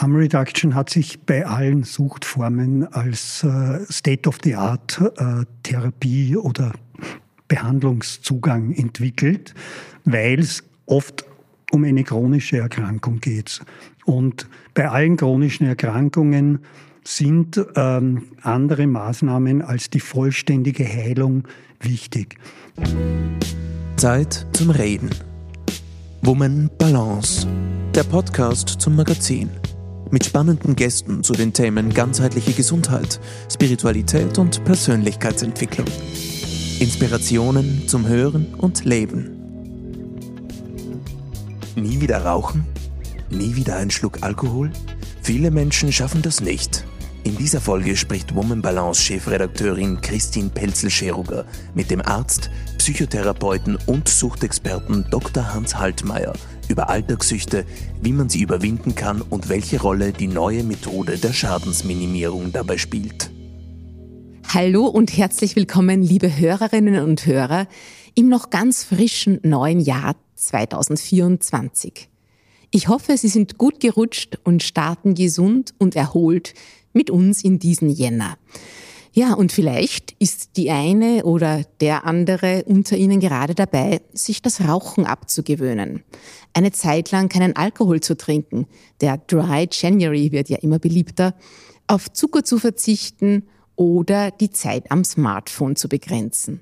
Harm Reduction hat sich bei allen Suchtformen als äh, State-of-the-Art-Therapie äh, oder Behandlungszugang entwickelt, weil es oft um eine chronische Erkrankung geht. Und bei allen chronischen Erkrankungen sind ähm, andere Maßnahmen als die vollständige Heilung wichtig. Zeit zum Reden. Woman Balance. Der Podcast zum Magazin mit spannenden Gästen zu den Themen ganzheitliche Gesundheit, Spiritualität und Persönlichkeitsentwicklung. Inspirationen zum Hören und Leben. Nie wieder rauchen? Nie wieder ein Schluck Alkohol? Viele Menschen schaffen das nicht. In dieser Folge spricht Woman Balance Chefredakteurin Christine Pelzel-Scheruger mit dem Arzt, Psychotherapeuten und Suchtexperten Dr. Hans Haltmeier über Alltagssüchte, wie man sie überwinden kann und welche Rolle die neue Methode der Schadensminimierung dabei spielt. Hallo und herzlich willkommen, liebe Hörerinnen und Hörer, im noch ganz frischen neuen Jahr 2024. Ich hoffe, Sie sind gut gerutscht und starten gesund und erholt mit uns in diesen Jänner. Ja, und vielleicht ist die eine oder der andere unter Ihnen gerade dabei, sich das Rauchen abzugewöhnen. Eine Zeit lang keinen Alkohol zu trinken. Der Dry January wird ja immer beliebter. Auf Zucker zu verzichten oder die Zeit am Smartphone zu begrenzen.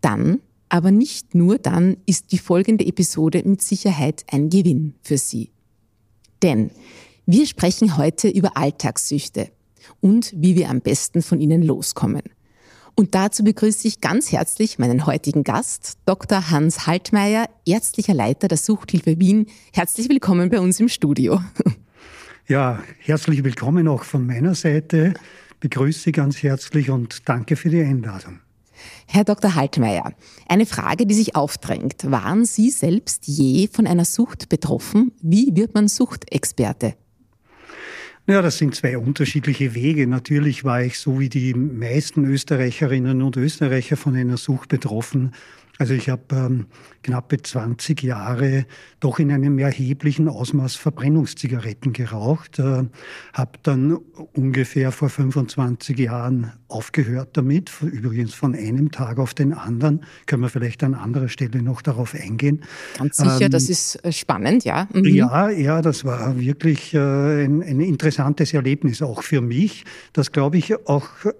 Dann, aber nicht nur dann, ist die folgende Episode mit Sicherheit ein Gewinn für Sie. Denn wir sprechen heute über Alltagssüchte und wie wir am besten von ihnen loskommen. Und dazu begrüße ich ganz herzlich meinen heutigen Gast, Dr. Hans Haltmeier, ärztlicher Leiter der Suchthilfe Wien. Herzlich willkommen bei uns im Studio. Ja, herzlich willkommen auch von meiner Seite. Begrüße Sie ganz herzlich und danke für die Einladung. Herr Dr. Haltmeier, eine Frage, die sich aufdrängt. Waren Sie selbst je von einer Sucht betroffen? Wie wird man Suchtexperte? Ja, das sind zwei unterschiedliche Wege. Natürlich war ich so wie die meisten Österreicherinnen und Österreicher von einer Sucht betroffen. Also ich habe ähm, knappe 20 Jahre doch in einem erheblichen Ausmaß Verbrennungszigaretten geraucht, äh, habe dann ungefähr vor 25 Jahren aufgehört damit, übrigens von einem Tag auf den anderen. Können wir vielleicht an anderer Stelle noch darauf eingehen. Ganz sicher, ähm, das ist äh, spannend, ja. Mhm. Ja, ja, das war wirklich äh, ein, ein interessantes Erlebnis auch für mich, das glaube ich auch äh,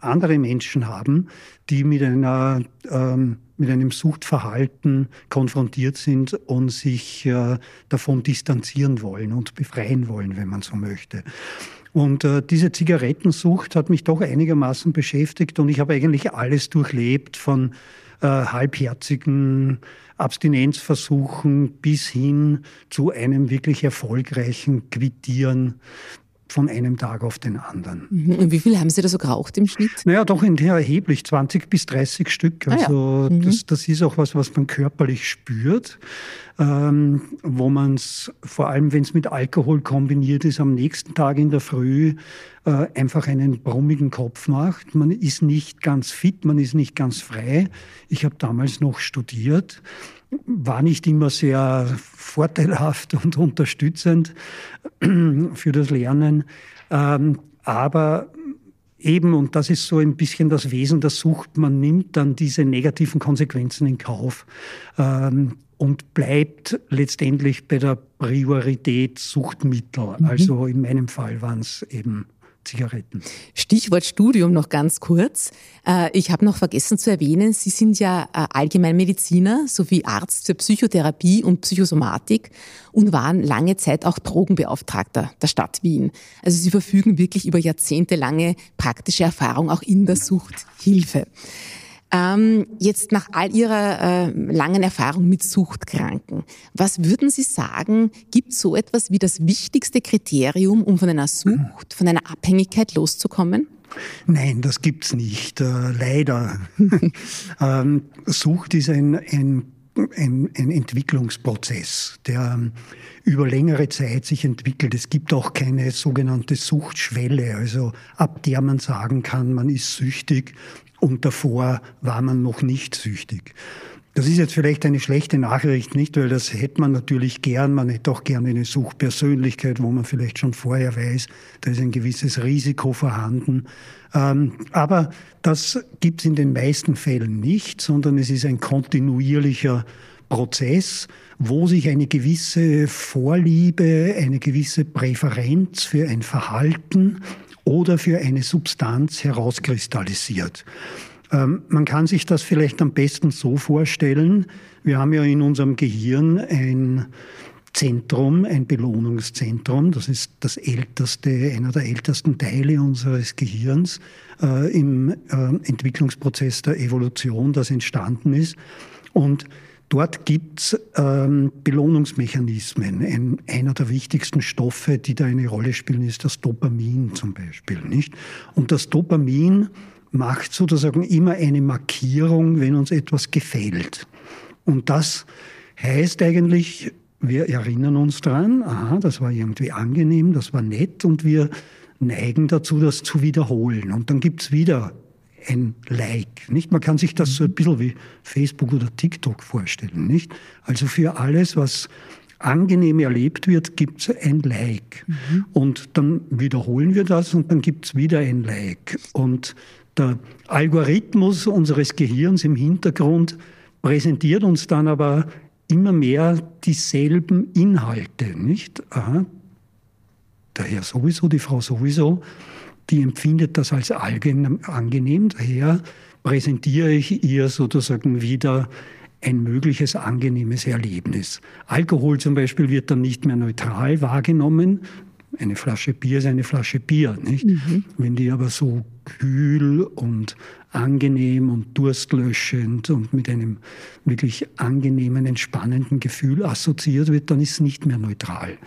andere Menschen haben, die mit einer ähm, mit einem Suchtverhalten konfrontiert sind und sich äh, davon distanzieren wollen und befreien wollen, wenn man so möchte. Und äh, diese Zigarettensucht hat mich doch einigermaßen beschäftigt und ich habe eigentlich alles durchlebt von äh, halbherzigen Abstinenzversuchen bis hin zu einem wirklich erfolgreichen Quittieren von einem Tag auf den anderen. Mhm. Und wie viel haben Sie da so geraucht im Schnitt? Naja, doch erheblich, 20 bis 30 Stück. Also ah ja. mhm. das, das ist auch was, was man körperlich spürt, ähm, wo man es, vor allem wenn es mit Alkohol kombiniert ist, am nächsten Tag in der Früh äh, einfach einen brummigen Kopf macht. Man ist nicht ganz fit, man ist nicht ganz frei. Ich habe damals noch studiert war nicht immer sehr vorteilhaft und unterstützend für das Lernen. Ähm, aber eben, und das ist so ein bisschen das Wesen der Sucht, man nimmt dann diese negativen Konsequenzen in Kauf ähm, und bleibt letztendlich bei der Priorität Suchtmittel. Mhm. Also in meinem Fall waren es eben Zigaretten. Stichwort Studium noch ganz kurz. Äh, ich habe noch vergessen zu erwähnen, Sie sind ja äh, Allgemeinmediziner sowie Arzt für Psychotherapie und Psychosomatik und waren lange Zeit auch Drogenbeauftragter der Stadt Wien. Also Sie verfügen wirklich über jahrzehntelange praktische Erfahrung auch in der Suchthilfe. Ähm, jetzt nach all Ihrer äh, langen Erfahrung mit Suchtkranken, was würden Sie sagen, gibt es so etwas wie das wichtigste Kriterium, um von einer Sucht, von einer Abhängigkeit loszukommen? Nein, das gibt's nicht, äh, leider. ähm, Sucht ist ein, ein, ein, ein Entwicklungsprozess, der ähm, über längere Zeit sich entwickelt. Es gibt auch keine sogenannte Suchtschwelle, also ab der man sagen kann, man ist süchtig und davor war man noch nicht süchtig. Das ist jetzt vielleicht eine schlechte Nachricht, nicht? Weil das hätte man natürlich gern. Man hätte auch gerne eine Suchpersönlichkeit, wo man vielleicht schon vorher weiß, da ist ein gewisses Risiko vorhanden. Ähm, aber das gibt es in den meisten Fällen nicht, sondern es ist ein kontinuierlicher Prozess, wo sich eine gewisse Vorliebe, eine gewisse Präferenz für ein Verhalten oder für eine Substanz herauskristallisiert. Ähm, man kann sich das vielleicht am besten so vorstellen. Wir haben ja in unserem Gehirn ein Zentrum, ein Belohnungszentrum. Das ist das älteste, einer der ältesten Teile unseres Gehirns äh, im äh, Entwicklungsprozess der Evolution, das entstanden ist. Und dort gibt es ähm, Belohnungsmechanismen. Ein, einer der wichtigsten Stoffe, die da eine Rolle spielen, ist das Dopamin zum Beispiel. Nicht? Und das Dopamin macht sozusagen immer eine Markierung, wenn uns etwas gefällt. Und das heißt eigentlich, wir erinnern uns dran, aha, das war irgendwie angenehm, das war nett und wir neigen dazu, das zu wiederholen. Und dann gibt's wieder ein Like. Nicht? Man kann sich das so ein bisschen wie Facebook oder TikTok vorstellen. Nicht? Also für alles, was angenehm erlebt wird, gibt es ein Like. Mhm. Und dann wiederholen wir das und dann gibt es wieder ein Like. Und der Algorithmus unseres Gehirns im Hintergrund präsentiert uns dann aber immer mehr dieselben Inhalte, nicht? Aha. Der Herr sowieso, die Frau sowieso, die empfindet das als angenehm, daher präsentiere ich ihr sozusagen wieder ein mögliches angenehmes Erlebnis. Alkohol zum Beispiel wird dann nicht mehr neutral wahrgenommen, eine Flasche Bier ist eine Flasche Bier. Nicht? Mhm. Wenn die aber so kühl und angenehm und durstlöschend und mit einem wirklich angenehmen, entspannenden Gefühl assoziiert wird, dann ist es nicht mehr neutral.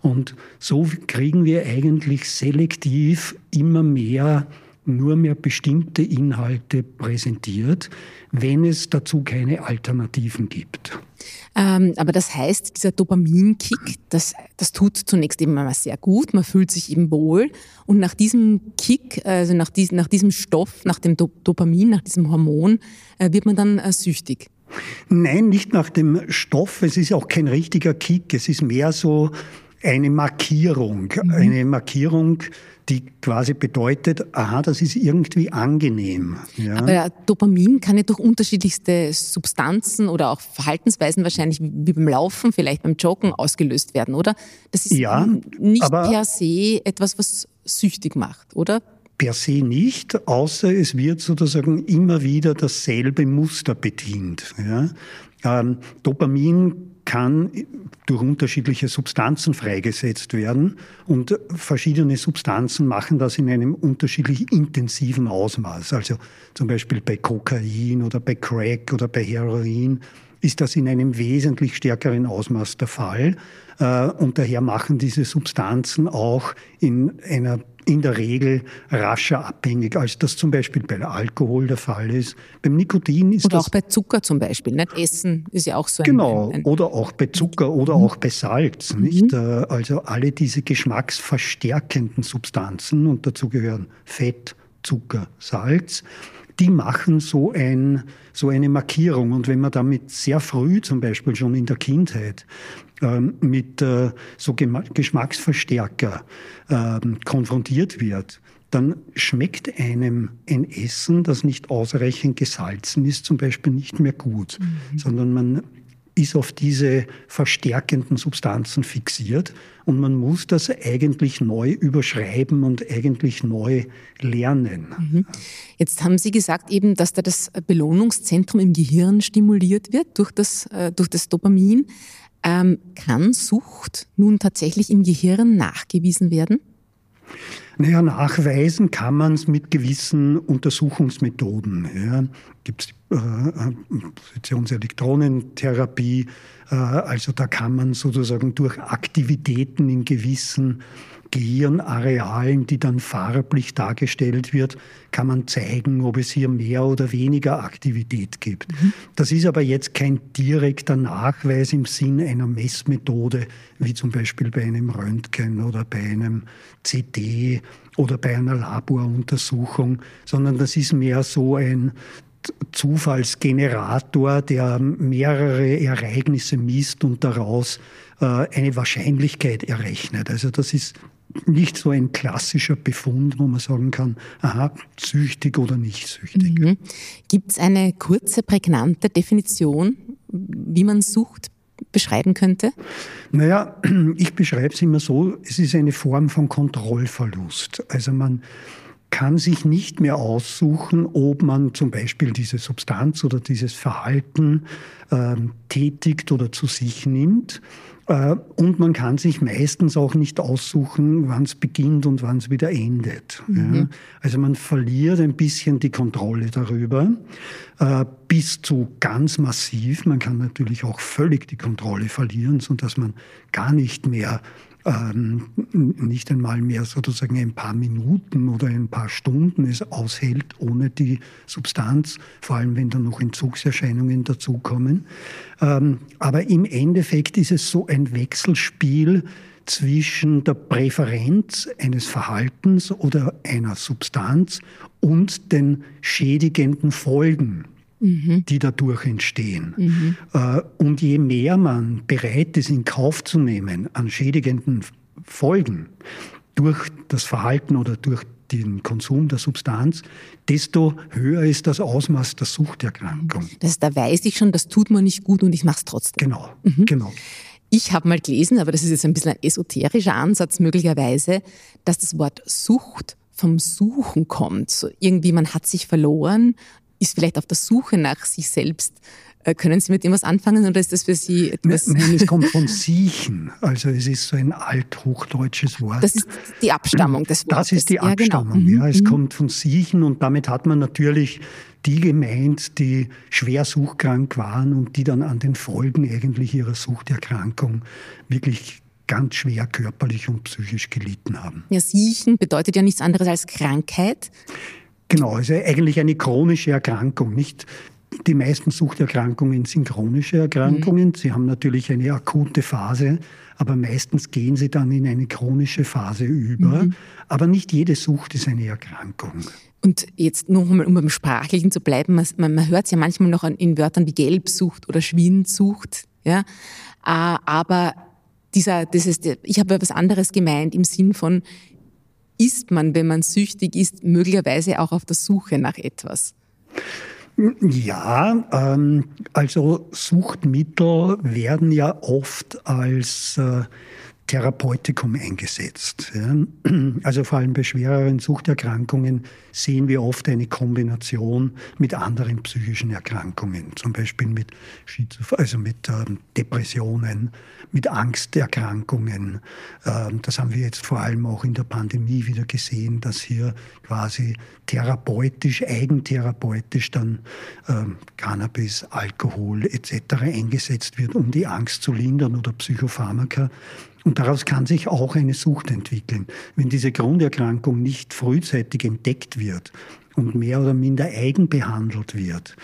Und so kriegen wir eigentlich selektiv immer mehr nur mehr bestimmte Inhalte präsentiert, wenn es dazu keine Alternativen gibt. Ähm, aber das heißt, dieser Dopaminkick, das, das tut zunächst eben mal sehr gut, man fühlt sich eben wohl und nach diesem Kick, also nach, dies, nach diesem Stoff, nach dem Do Dopamin, nach diesem Hormon, äh, wird man dann äh, süchtig. Nein, nicht nach dem Stoff, es ist auch kein richtiger Kick, es ist mehr so eine Markierung, mhm. eine Markierung, die quasi bedeutet, aha, das ist irgendwie angenehm. Ja. Aber Dopamin kann ja durch unterschiedlichste Substanzen oder auch Verhaltensweisen wahrscheinlich wie beim Laufen, vielleicht beim Joggen ausgelöst werden, oder? Das ist ja, nicht per se etwas, was süchtig macht, oder? Per se nicht, außer es wird sozusagen immer wieder dasselbe Muster bedient. Ja. Ähm, Dopamin kann durch unterschiedliche Substanzen freigesetzt werden und verschiedene Substanzen machen das in einem unterschiedlich intensiven Ausmaß. Also zum Beispiel bei Kokain oder bei Crack oder bei Heroin ist das in einem wesentlich stärkeren Ausmaß der Fall. Äh, und daher machen diese Substanzen auch in einer in der Regel rascher abhängig, als das zum Beispiel bei Alkohol der Fall ist. Beim Nikotin ist oder das... auch bei Zucker zum Beispiel. Nicht? Essen ist ja auch so ein... Genau, ein, oder auch bei Zucker oder mhm. auch bei Salz. Nicht? Mhm. Also alle diese geschmacksverstärkenden Substanzen, und dazu gehören Fett, Zucker, Salz, die machen so, ein, so eine Markierung. Und wenn man damit sehr früh, zum Beispiel schon in der Kindheit, mit äh, so Geschmacksverstärker ähm, konfrontiert wird, dann schmeckt einem ein Essen, das nicht ausreichend gesalzen ist, zum Beispiel nicht mehr gut, mhm. sondern man ist auf diese verstärkenden Substanzen fixiert und man muss das eigentlich neu überschreiben und eigentlich neu lernen. Mhm. Jetzt haben Sie gesagt eben, dass da das Belohnungszentrum im Gehirn stimuliert wird durch das, äh, durch das Dopamin. Ähm, kann Sucht nun tatsächlich im Gehirn nachgewiesen werden? Naja, nachweisen kann man es mit gewissen Untersuchungsmethoden. Ja. Gibt es äh, Positionselektronentherapie, äh, also da kann man sozusagen durch Aktivitäten in gewissen Gehirnarealen, die dann farblich dargestellt wird, kann man zeigen, ob es hier mehr oder weniger Aktivität gibt. Mhm. Das ist aber jetzt kein direkter Nachweis im Sinn einer Messmethode, wie zum Beispiel bei einem Röntgen oder bei einem CT oder bei einer Laboruntersuchung, sondern das ist mehr so ein Zufallsgenerator, der mehrere Ereignisse misst und daraus äh, eine Wahrscheinlichkeit errechnet. Also das ist nicht so ein klassischer Befund, wo man sagen kann, aha, süchtig oder nicht süchtig. Mhm. Gibt es eine kurze, prägnante Definition, wie man Sucht beschreiben könnte? Naja, ich beschreibe es immer so, es ist eine Form von Kontrollverlust. Also man kann sich nicht mehr aussuchen, ob man zum Beispiel diese Substanz oder dieses Verhalten äh, tätigt oder zu sich nimmt und man kann sich meistens auch nicht aussuchen, wann es beginnt und wann es wieder endet. Mhm. Ja. Also man verliert ein bisschen die Kontrolle darüber, äh, bis zu ganz massiv. Man kann natürlich auch völlig die Kontrolle verlieren, sodass man gar nicht mehr ähm, nicht einmal mehr sozusagen ein paar Minuten oder ein paar Stunden es aushält ohne die Substanz, vor allem wenn dann noch Entzugserscheinungen dazukommen. Ähm, aber im Endeffekt ist es so ein Wechselspiel zwischen der Präferenz eines Verhaltens oder einer Substanz und den schädigenden Folgen mhm. die dadurch entstehen. Mhm. Äh, und je mehr man bereit ist, in Kauf zu nehmen an schädigenden Folgen durch das Verhalten oder durch den Konsum der Substanz, desto höher ist das Ausmaß der Suchterkrankung. Das, da weiß ich schon, das tut man nicht gut und ich mache es trotzdem. Genau, mhm. genau. Ich habe mal gelesen, aber das ist jetzt ein bisschen ein esoterischer Ansatz möglicherweise, dass das Wort Sucht vom Suchen kommt. So irgendwie, man hat sich verloren, ist vielleicht auf der Suche nach sich selbst. Äh, können Sie mit dem was anfangen oder ist das für Sie etwas? Nein, es kommt von Siechen. Also es ist so ein althochdeutsches Wort. Das ist die Abstammung des Wortes. Das ist die Abstammung, ja. Genau. ja. Es mhm. kommt von Siechen und damit hat man natürlich die gemeint, die schwer suchtkrank waren und die dann an den Folgen eigentlich ihrer Suchterkrankung wirklich ganz schwer körperlich und psychisch gelitten haben. Ja, Siechen bedeutet ja nichts anderes als Krankheit. Genau, also eigentlich eine chronische Erkrankung, nicht die meisten Suchterkrankungen sind chronische Erkrankungen. Mhm. Sie haben natürlich eine akute Phase, aber meistens gehen sie dann in eine chronische Phase über. Mhm. Aber nicht jede Sucht ist eine Erkrankung. Und jetzt noch einmal, um beim Sprachlichen zu bleiben, man, man hört es ja manchmal noch in Wörtern wie Gelbsucht oder Schwindsucht. Ja? Ah, aber dieser, das ist, ich habe etwas anderes gemeint im Sinn von, ist man, wenn man süchtig ist, möglicherweise auch auf der Suche nach etwas? Ja, ähm, also Suchtmittel werden ja oft als äh, Therapeutikum eingesetzt. Also vor allem bei schwereren Suchterkrankungen sehen wir oft eine Kombination mit anderen psychischen Erkrankungen, zum Beispiel mit, Schizoph also mit ähm, Depressionen, mit Angsterkrankungen. Ähm, das haben wir jetzt vor allem auch in der Pandemie wieder gesehen, dass hier quasi therapeutisch, eigentherapeutisch dann ähm, Cannabis, Alkohol etc. eingesetzt wird, um die Angst zu lindern oder Psychopharmaka. Und daraus kann sich auch eine Sucht entwickeln. Wenn diese Grunderkrankung nicht frühzeitig entdeckt wird und mehr oder minder eigen behandelt wird,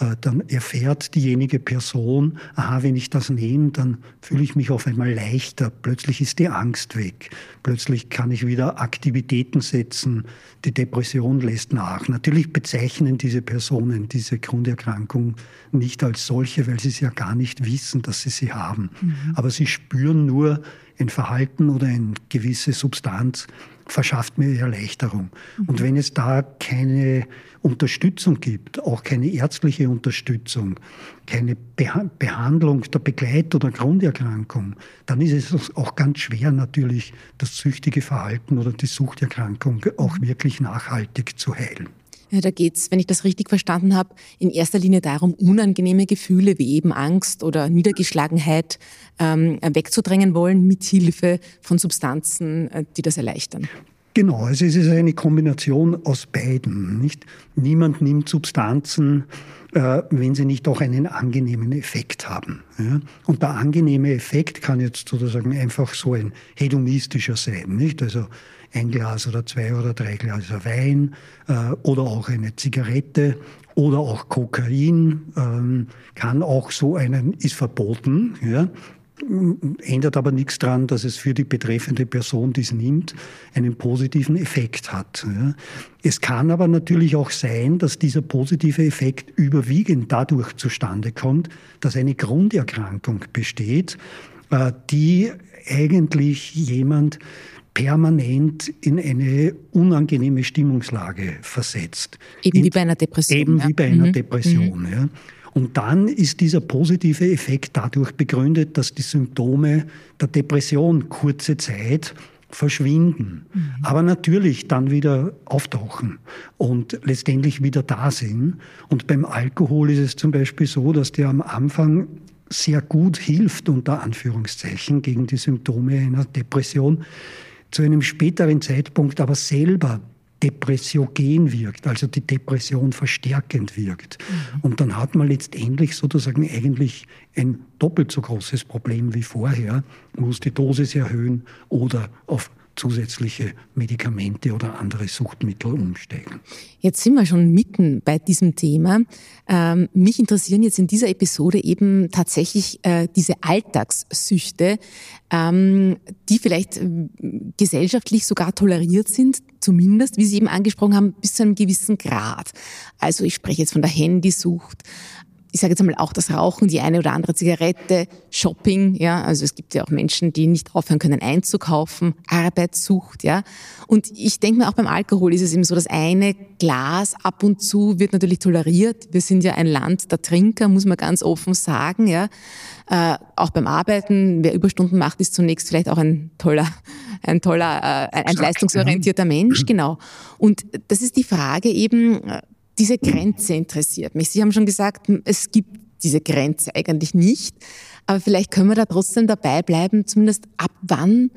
äh, dann erfährt diejenige Person, aha, wenn ich das nehme, dann fühle ich mich auf einmal leichter. Plötzlich ist die Angst weg. Plötzlich kann ich wieder Aktivitäten setzen. Die Depression lässt nach. Natürlich bezeichnen diese Personen diese Grunderkrankung nicht als solche, weil sie es ja gar nicht wissen, dass sie sie haben. Mhm. Aber sie spüren nur ein Verhalten oder eine gewisse Substanz, verschafft mir Erleichterung. Und wenn es da keine Unterstützung gibt, auch keine ärztliche Unterstützung, keine Beha Behandlung der Begleit- oder Grunderkrankung, dann ist es auch ganz schwer natürlich, das süchtige Verhalten oder die Suchterkrankung auch wirklich nachhaltig zu heilen. Ja, da geht es, wenn ich das richtig verstanden habe, in erster Linie darum, unangenehme Gefühle wie eben Angst oder Niedergeschlagenheit ähm, wegzudrängen wollen, mit Hilfe von Substanzen, äh, die das erleichtern. Genau, also es ist eine Kombination aus beiden. Nicht? Niemand nimmt Substanzen, äh, wenn sie nicht auch einen angenehmen Effekt haben. Ja? Und der angenehme Effekt kann jetzt sozusagen einfach so ein hedonistischer sein. Nicht? Also ein Glas oder zwei oder drei Gläser Wein äh, oder auch eine Zigarette oder auch Kokain ähm, kann auch so einen, ist verboten, ja, ändert aber nichts daran, dass es für die betreffende Person, die es nimmt, einen positiven Effekt hat. Es kann aber natürlich auch sein, dass dieser positive Effekt überwiegend dadurch zustande kommt, dass eine Grunderkrankung besteht, äh, die eigentlich jemand permanent in eine unangenehme Stimmungslage versetzt. Eben wie bei einer Depression. Eben ja. wie bei einer mhm. Depression. Mhm. Ja. Und dann ist dieser positive Effekt dadurch begründet, dass die Symptome der Depression kurze Zeit verschwinden, mhm. aber natürlich dann wieder auftauchen und letztendlich wieder da sind. Und beim Alkohol ist es zum Beispiel so, dass der am Anfang sehr gut hilft, unter Anführungszeichen, gegen die Symptome einer Depression, zu einem späteren Zeitpunkt aber selber depressiogen wirkt, also die Depression verstärkend wirkt. Mhm. Und dann hat man letztendlich sozusagen eigentlich ein doppelt so großes Problem wie vorher, muss die Dosis erhöhen oder auf zusätzliche Medikamente oder andere Suchtmittel umsteigen. Jetzt sind wir schon mitten bei diesem Thema. Ähm, mich interessieren jetzt in dieser Episode eben tatsächlich äh, diese Alltagssüchte, ähm, die vielleicht äh, gesellschaftlich sogar toleriert sind, zumindest, wie Sie eben angesprochen haben, bis zu einem gewissen Grad. Also ich spreche jetzt von der Handysucht, ich sage jetzt einmal auch das Rauchen, die eine oder andere Zigarette, Shopping, ja, also es gibt ja auch Menschen, die nicht aufhören können einzukaufen, Arbeitssucht, ja. Und ich denke mir auch beim Alkohol ist es eben so, das eine Glas ab und zu wird natürlich toleriert. Wir sind ja ein Land der Trinker, muss man ganz offen sagen, ja. Äh, auch beim Arbeiten, wer Überstunden macht, ist zunächst vielleicht auch ein toller, ein toller, äh, ein leistungsorientierter Mensch, genau. Und das ist die Frage eben, äh, diese Grenze interessiert mich. Sie haben schon gesagt, es gibt diese Grenze eigentlich nicht. Aber vielleicht können wir da trotzdem dabei bleiben, zumindest ab wann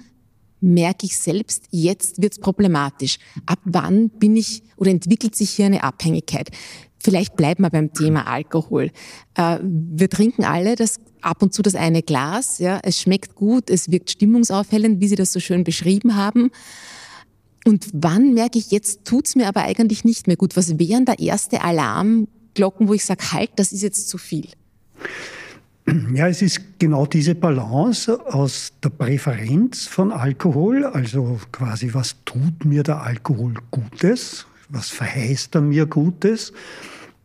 merke ich selbst, jetzt wird es problematisch. Ab wann bin ich oder entwickelt sich hier eine Abhängigkeit? Vielleicht bleiben wir beim Thema Alkohol. Äh, wir trinken alle das ab und zu das eine Glas. Ja, es schmeckt gut, es wirkt stimmungsaufhellend, wie Sie das so schön beschrieben haben. Und wann merke ich, jetzt tut's mir aber eigentlich nicht mehr gut? Was wären da erste Alarmglocken, wo ich sage, halt, das ist jetzt zu viel? Ja, es ist genau diese Balance aus der Präferenz von Alkohol, also quasi, was tut mir der Alkohol Gutes, was verheißt er mir Gutes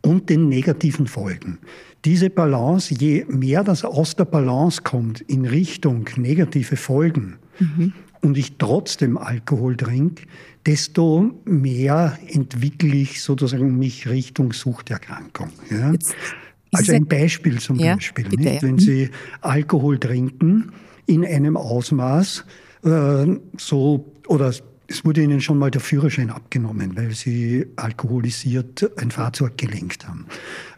und den negativen Folgen. Diese Balance, je mehr das aus der Balance kommt in Richtung negative Folgen, mhm und ich trotzdem Alkohol trinke, desto mehr entwickle ich sozusagen mich Richtung Suchterkrankung. Ja? Also ein Beispiel zum ja, Beispiel. Bitte, nicht? Wenn Sie Alkohol trinken in einem Ausmaß, äh, so oder es wurde Ihnen schon mal der Führerschein abgenommen, weil Sie alkoholisiert ein Fahrzeug gelenkt haben.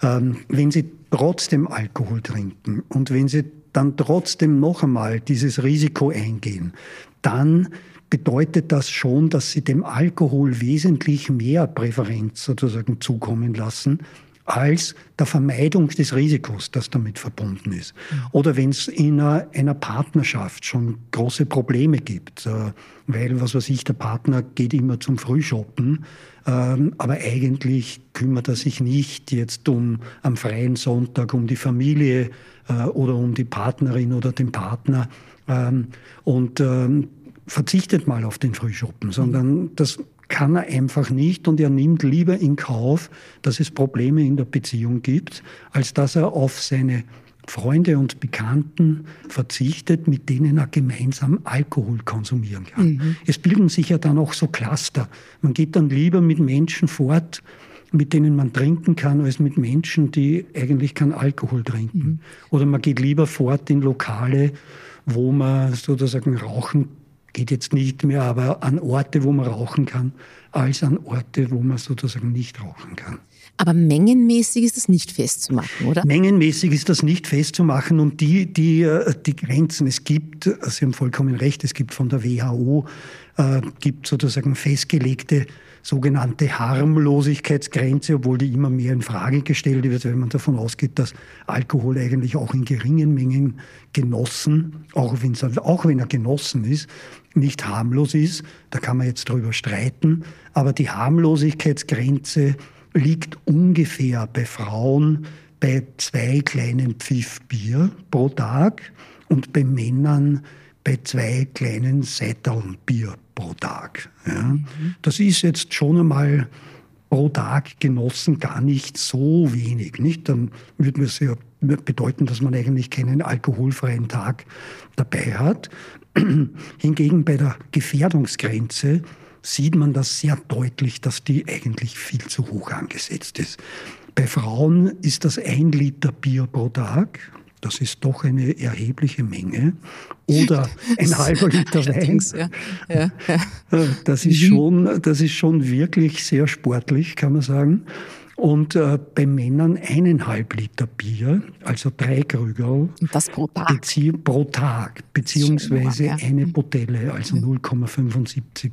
Ähm, wenn Sie trotzdem Alkohol trinken und wenn Sie dann trotzdem noch einmal dieses Risiko eingehen, dann bedeutet das schon, dass sie dem Alkohol wesentlich mehr Präferenz sozusagen zukommen lassen, als der Vermeidung des Risikos, das damit verbunden ist. Oder wenn es in einer, Partnerschaft schon große Probleme gibt, äh, weil, was weiß ich, der Partner geht immer zum Frühshoppen, ähm, aber eigentlich kümmert er sich nicht jetzt um am freien Sonntag um die Familie äh, oder um die Partnerin oder den Partner. Ähm, und ähm, verzichtet mal auf den Frühschoppen, sondern das kann er einfach nicht und er nimmt lieber in Kauf, dass es Probleme in der Beziehung gibt, als dass er auf seine Freunde und Bekannten verzichtet, mit denen er gemeinsam Alkohol konsumieren kann. Mhm. Es bilden sich ja dann auch so Cluster. Man geht dann lieber mit Menschen fort, mit denen man trinken kann, als mit Menschen, die eigentlich keinen Alkohol trinken. Mhm. Oder man geht lieber fort in Lokale, wo man sozusagen rauchen geht jetzt nicht mehr, aber an Orte, wo man rauchen kann, als an Orte, wo man sozusagen nicht rauchen kann. Aber mengenmäßig ist das nicht festzumachen, oder? Mengenmäßig ist das nicht festzumachen und die, die, äh, die Grenzen, es gibt, Sie haben vollkommen recht, es gibt von der WHO, äh, gibt sozusagen festgelegte sogenannte Harmlosigkeitsgrenze, obwohl die immer mehr in Frage gestellt wird, wenn man davon ausgeht, dass Alkohol eigentlich auch in geringen Mengen genossen, auch, auch wenn er genossen ist, nicht harmlos ist. Da kann man jetzt drüber streiten. Aber die Harmlosigkeitsgrenze liegt ungefähr bei Frauen bei zwei kleinen Pfiff Bier pro Tag und bei Männern bei zwei kleinen Seitaln Bier pro Tag. Ja. Mhm. Das ist jetzt schon einmal pro Tag genossen gar nicht so wenig. Nicht? Dann würde man ja bedeuten, dass man eigentlich keinen alkoholfreien Tag dabei hat. Hingegen bei der Gefährdungsgrenze sieht man das sehr deutlich, dass die eigentlich viel zu hoch angesetzt ist. Bei Frauen ist das ein Liter Bier pro Tag. Das ist doch eine erhebliche Menge. Oder ein halber Liter Wein. Ja. Ja, ja. Das, ist mhm. schon, das ist schon wirklich sehr sportlich, kann man sagen. Und äh, bei Männern eineinhalb Liter Bier, also drei Krügel. Und das pro Tag? Bezie pro Tag, beziehungsweise ja. eine Botelle, also 0,75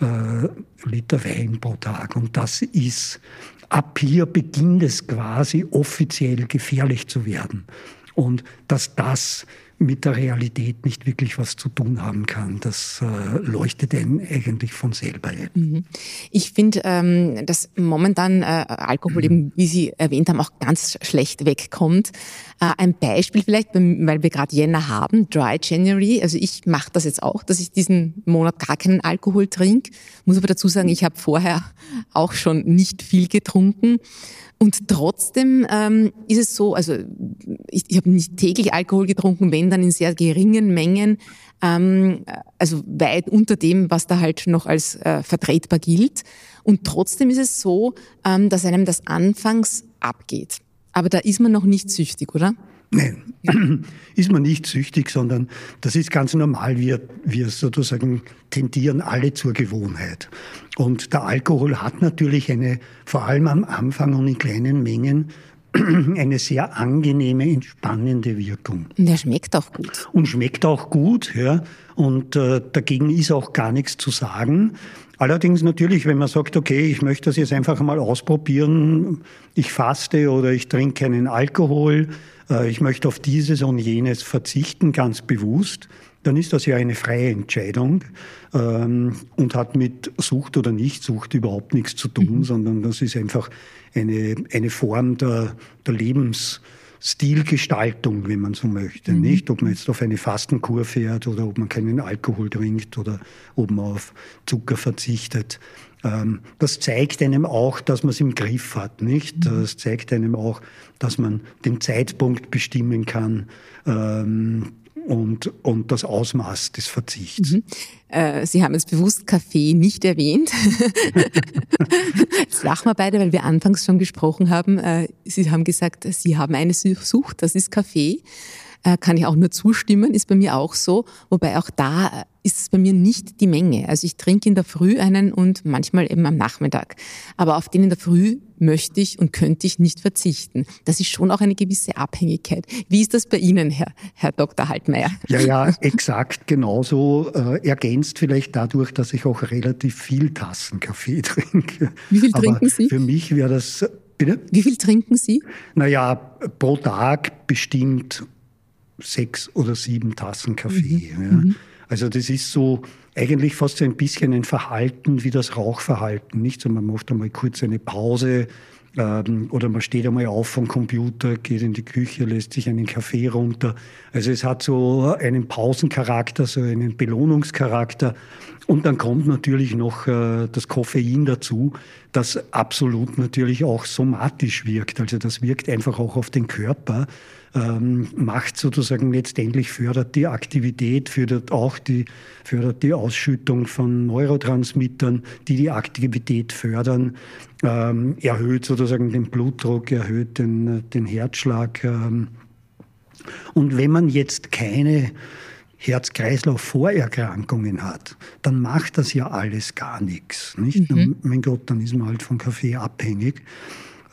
ja. äh, Liter Wein pro Tag. Und das ist, ab hier beginnt es quasi offiziell gefährlich zu werden. Und dass das mit der Realität nicht wirklich was zu tun haben kann. Das äh, leuchtet einem eigentlich von selber. Mhm. Ich finde, ähm, dass momentan äh, Alkohol eben, wie Sie erwähnt haben, auch ganz schlecht wegkommt. Äh, ein Beispiel vielleicht, weil wir gerade Jänner haben, Dry January. Also ich mache das jetzt auch, dass ich diesen Monat gar keinen Alkohol trinke. Muss aber dazu sagen, ich habe vorher auch schon nicht viel getrunken. Und trotzdem ähm, ist es so, also ich, ich habe nicht täglich Alkohol getrunken, wenn dann in sehr geringen Mengen, ähm, also weit unter dem, was da halt noch als äh, vertretbar gilt. Und trotzdem ist es so, ähm, dass einem das anfangs abgeht. Aber da ist man noch nicht süchtig, oder? Nein, ist man nicht süchtig, sondern das ist ganz normal. Wir, wir sozusagen tendieren alle zur Gewohnheit. Und der Alkohol hat natürlich eine, vor allem am Anfang und in kleinen Mengen, eine sehr angenehme, entspannende Wirkung. Und der schmeckt auch gut. Und schmeckt auch gut, ja. Und äh, dagegen ist auch gar nichts zu sagen. Allerdings natürlich, wenn man sagt, okay, ich möchte das jetzt einfach mal ausprobieren, ich faste oder ich trinke keinen Alkohol, äh, ich möchte auf dieses und jenes verzichten, ganz bewusst, dann ist das ja eine freie Entscheidung ähm, und hat mit Sucht oder Nichtsucht überhaupt nichts zu tun, mhm. sondern das ist einfach eine, eine Form der, der Lebensstilgestaltung, wenn man so möchte. Mhm. Nicht, ob man jetzt auf eine Fastenkur fährt oder ob man keinen Alkohol trinkt oder ob man auf Zucker verzichtet. Ähm, das zeigt einem auch, dass man es im Griff hat, nicht? Mhm. Das zeigt einem auch, dass man den Zeitpunkt bestimmen kann ähm, und, und das Ausmaß des Verzichts. Mhm. Äh, Sie haben jetzt bewusst Kaffee nicht erwähnt. jetzt lachen wir beide, weil wir anfangs schon gesprochen haben. Äh, Sie haben gesagt, Sie haben eine Sucht, das ist Kaffee. Äh, kann ich auch nur zustimmen, ist bei mir auch so. Wobei auch da ist es bei mir nicht die Menge. Also ich trinke in der Früh einen und manchmal eben am Nachmittag. Aber auf den in der Früh möchte ich und könnte ich nicht verzichten. Das ist schon auch eine gewisse Abhängigkeit. Wie ist das bei Ihnen, Herr, Herr Dr. Haltmeier? Ja, ja, exakt genauso. Äh, ergänzt vielleicht dadurch, dass ich auch relativ viel Tassen Kaffee trinke. Wie viel Aber trinken Sie? Für mich wäre das Bitte? Wie viel trinken Sie? Naja, pro Tag bestimmt sechs oder sieben Tassen Kaffee. Mhm. Ja. Mhm. Also das ist so eigentlich fast so ein bisschen ein Verhalten wie das Rauchverhalten. Nicht so, man macht einmal kurz eine Pause ähm, oder man steht einmal auf vom Computer, geht in die Küche, lässt sich einen Kaffee runter. Also es hat so einen Pausencharakter, so einen Belohnungscharakter. Und dann kommt natürlich noch äh, das Koffein dazu, das absolut natürlich auch somatisch wirkt. Also das wirkt einfach auch auf den Körper ähm, macht sozusagen letztendlich, fördert die Aktivität, fördert auch die, fördert die Ausschüttung von Neurotransmittern, die die Aktivität fördern, ähm, erhöht sozusagen den Blutdruck, erhöht den, den Herzschlag. Ähm. Und wenn man jetzt keine Herz-Kreislauf-Vorerkrankungen hat, dann macht das ja alles gar nichts. Nicht? Mhm. Mein Gott, dann ist man halt von Kaffee abhängig.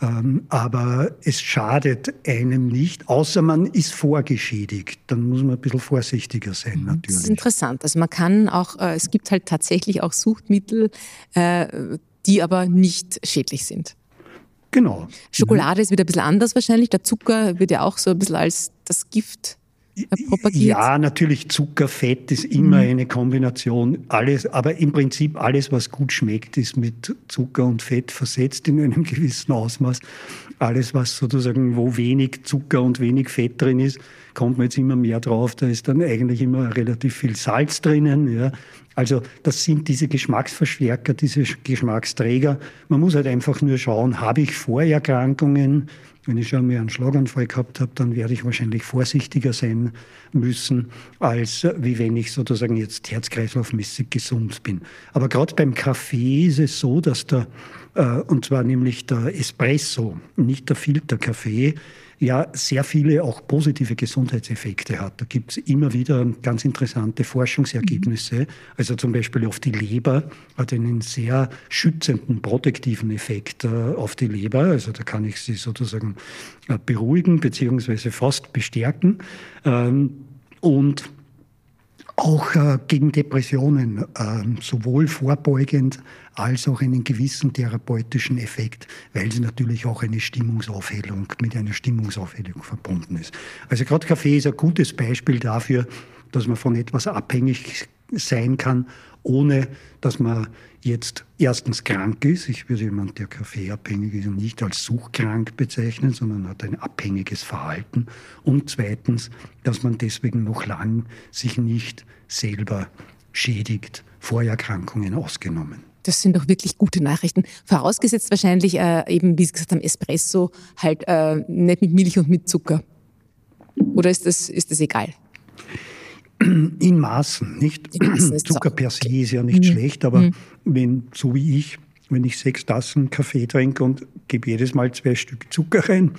Ähm, aber es schadet einem nicht, außer man ist vorgeschädigt. Dann muss man ein bisschen vorsichtiger sein, natürlich. Das ist interessant. Also man kann auch, äh, es gibt halt tatsächlich auch Suchtmittel, äh, die aber nicht schädlich sind. Genau. Schokolade mhm. ist wieder ein bisschen anders wahrscheinlich. Der Zucker wird ja auch so ein bisschen als das Gift propagiert? Ja, natürlich Zucker, Fett ist immer mhm. eine Kombination. Alles, aber im Prinzip alles, was gut schmeckt, ist mit Zucker und Fett versetzt in einem gewissen Ausmaß. Alles, was sozusagen, wo wenig Zucker und wenig Fett drin ist, kommt man jetzt immer mehr drauf. Da ist dann eigentlich immer relativ viel Salz drinnen. Ja. Also das sind diese Geschmacksverstärker, diese Geschmacksträger. Man muss halt einfach nur schauen, habe ich Vorerkrankungen? Wenn ich schon mal einen Schlaganfall gehabt habe, dann werde ich wahrscheinlich vorsichtiger sein müssen, als wie wenn ich sozusagen jetzt herz-kreislaufmäßig gesund bin. Aber gerade beim Kaffee ist es so, dass der, äh, und zwar nämlich der Espresso, nicht der Filterkaffee, ja sehr viele auch positive Gesundheitseffekte hat. Da gibt es immer wieder ganz interessante Forschungsergebnisse. Also zum Beispiel auf die Leber hat einen sehr schützenden, protektiven Effekt äh, auf die Leber. Also da kann ich sie sozusagen äh, beruhigen beziehungsweise fast bestärken. Ähm, und auch äh, gegen Depressionen, äh, sowohl vorbeugend als auch einen gewissen therapeutischen Effekt, weil sie natürlich auch eine Stimmungsaufhellung mit einer Stimmungsaufhellung verbunden ist. Also gerade Kaffee ist ein gutes Beispiel dafür, dass man von etwas abhängig sein kann, ohne dass man jetzt erstens krank ist. Ich würde jemanden, der kaffeeabhängig ist, nicht als suchkrank bezeichnen, sondern hat ein abhängiges Verhalten. Und zweitens, dass man deswegen noch lang sich nicht selber schädigt, Vorerkrankungen ausgenommen. Das sind doch wirklich gute Nachrichten. Vorausgesetzt wahrscheinlich äh, eben, wie Sie gesagt haben, Espresso, halt äh, nicht mit Milch und mit Zucker. Oder ist das, ist das egal? In Maßen, nicht? Zucker per se ist ja nicht mhm. schlecht, aber mhm. wenn, so wie ich, wenn ich sechs Tassen Kaffee trinke und gebe jedes Mal zwei Stück Zucker rein,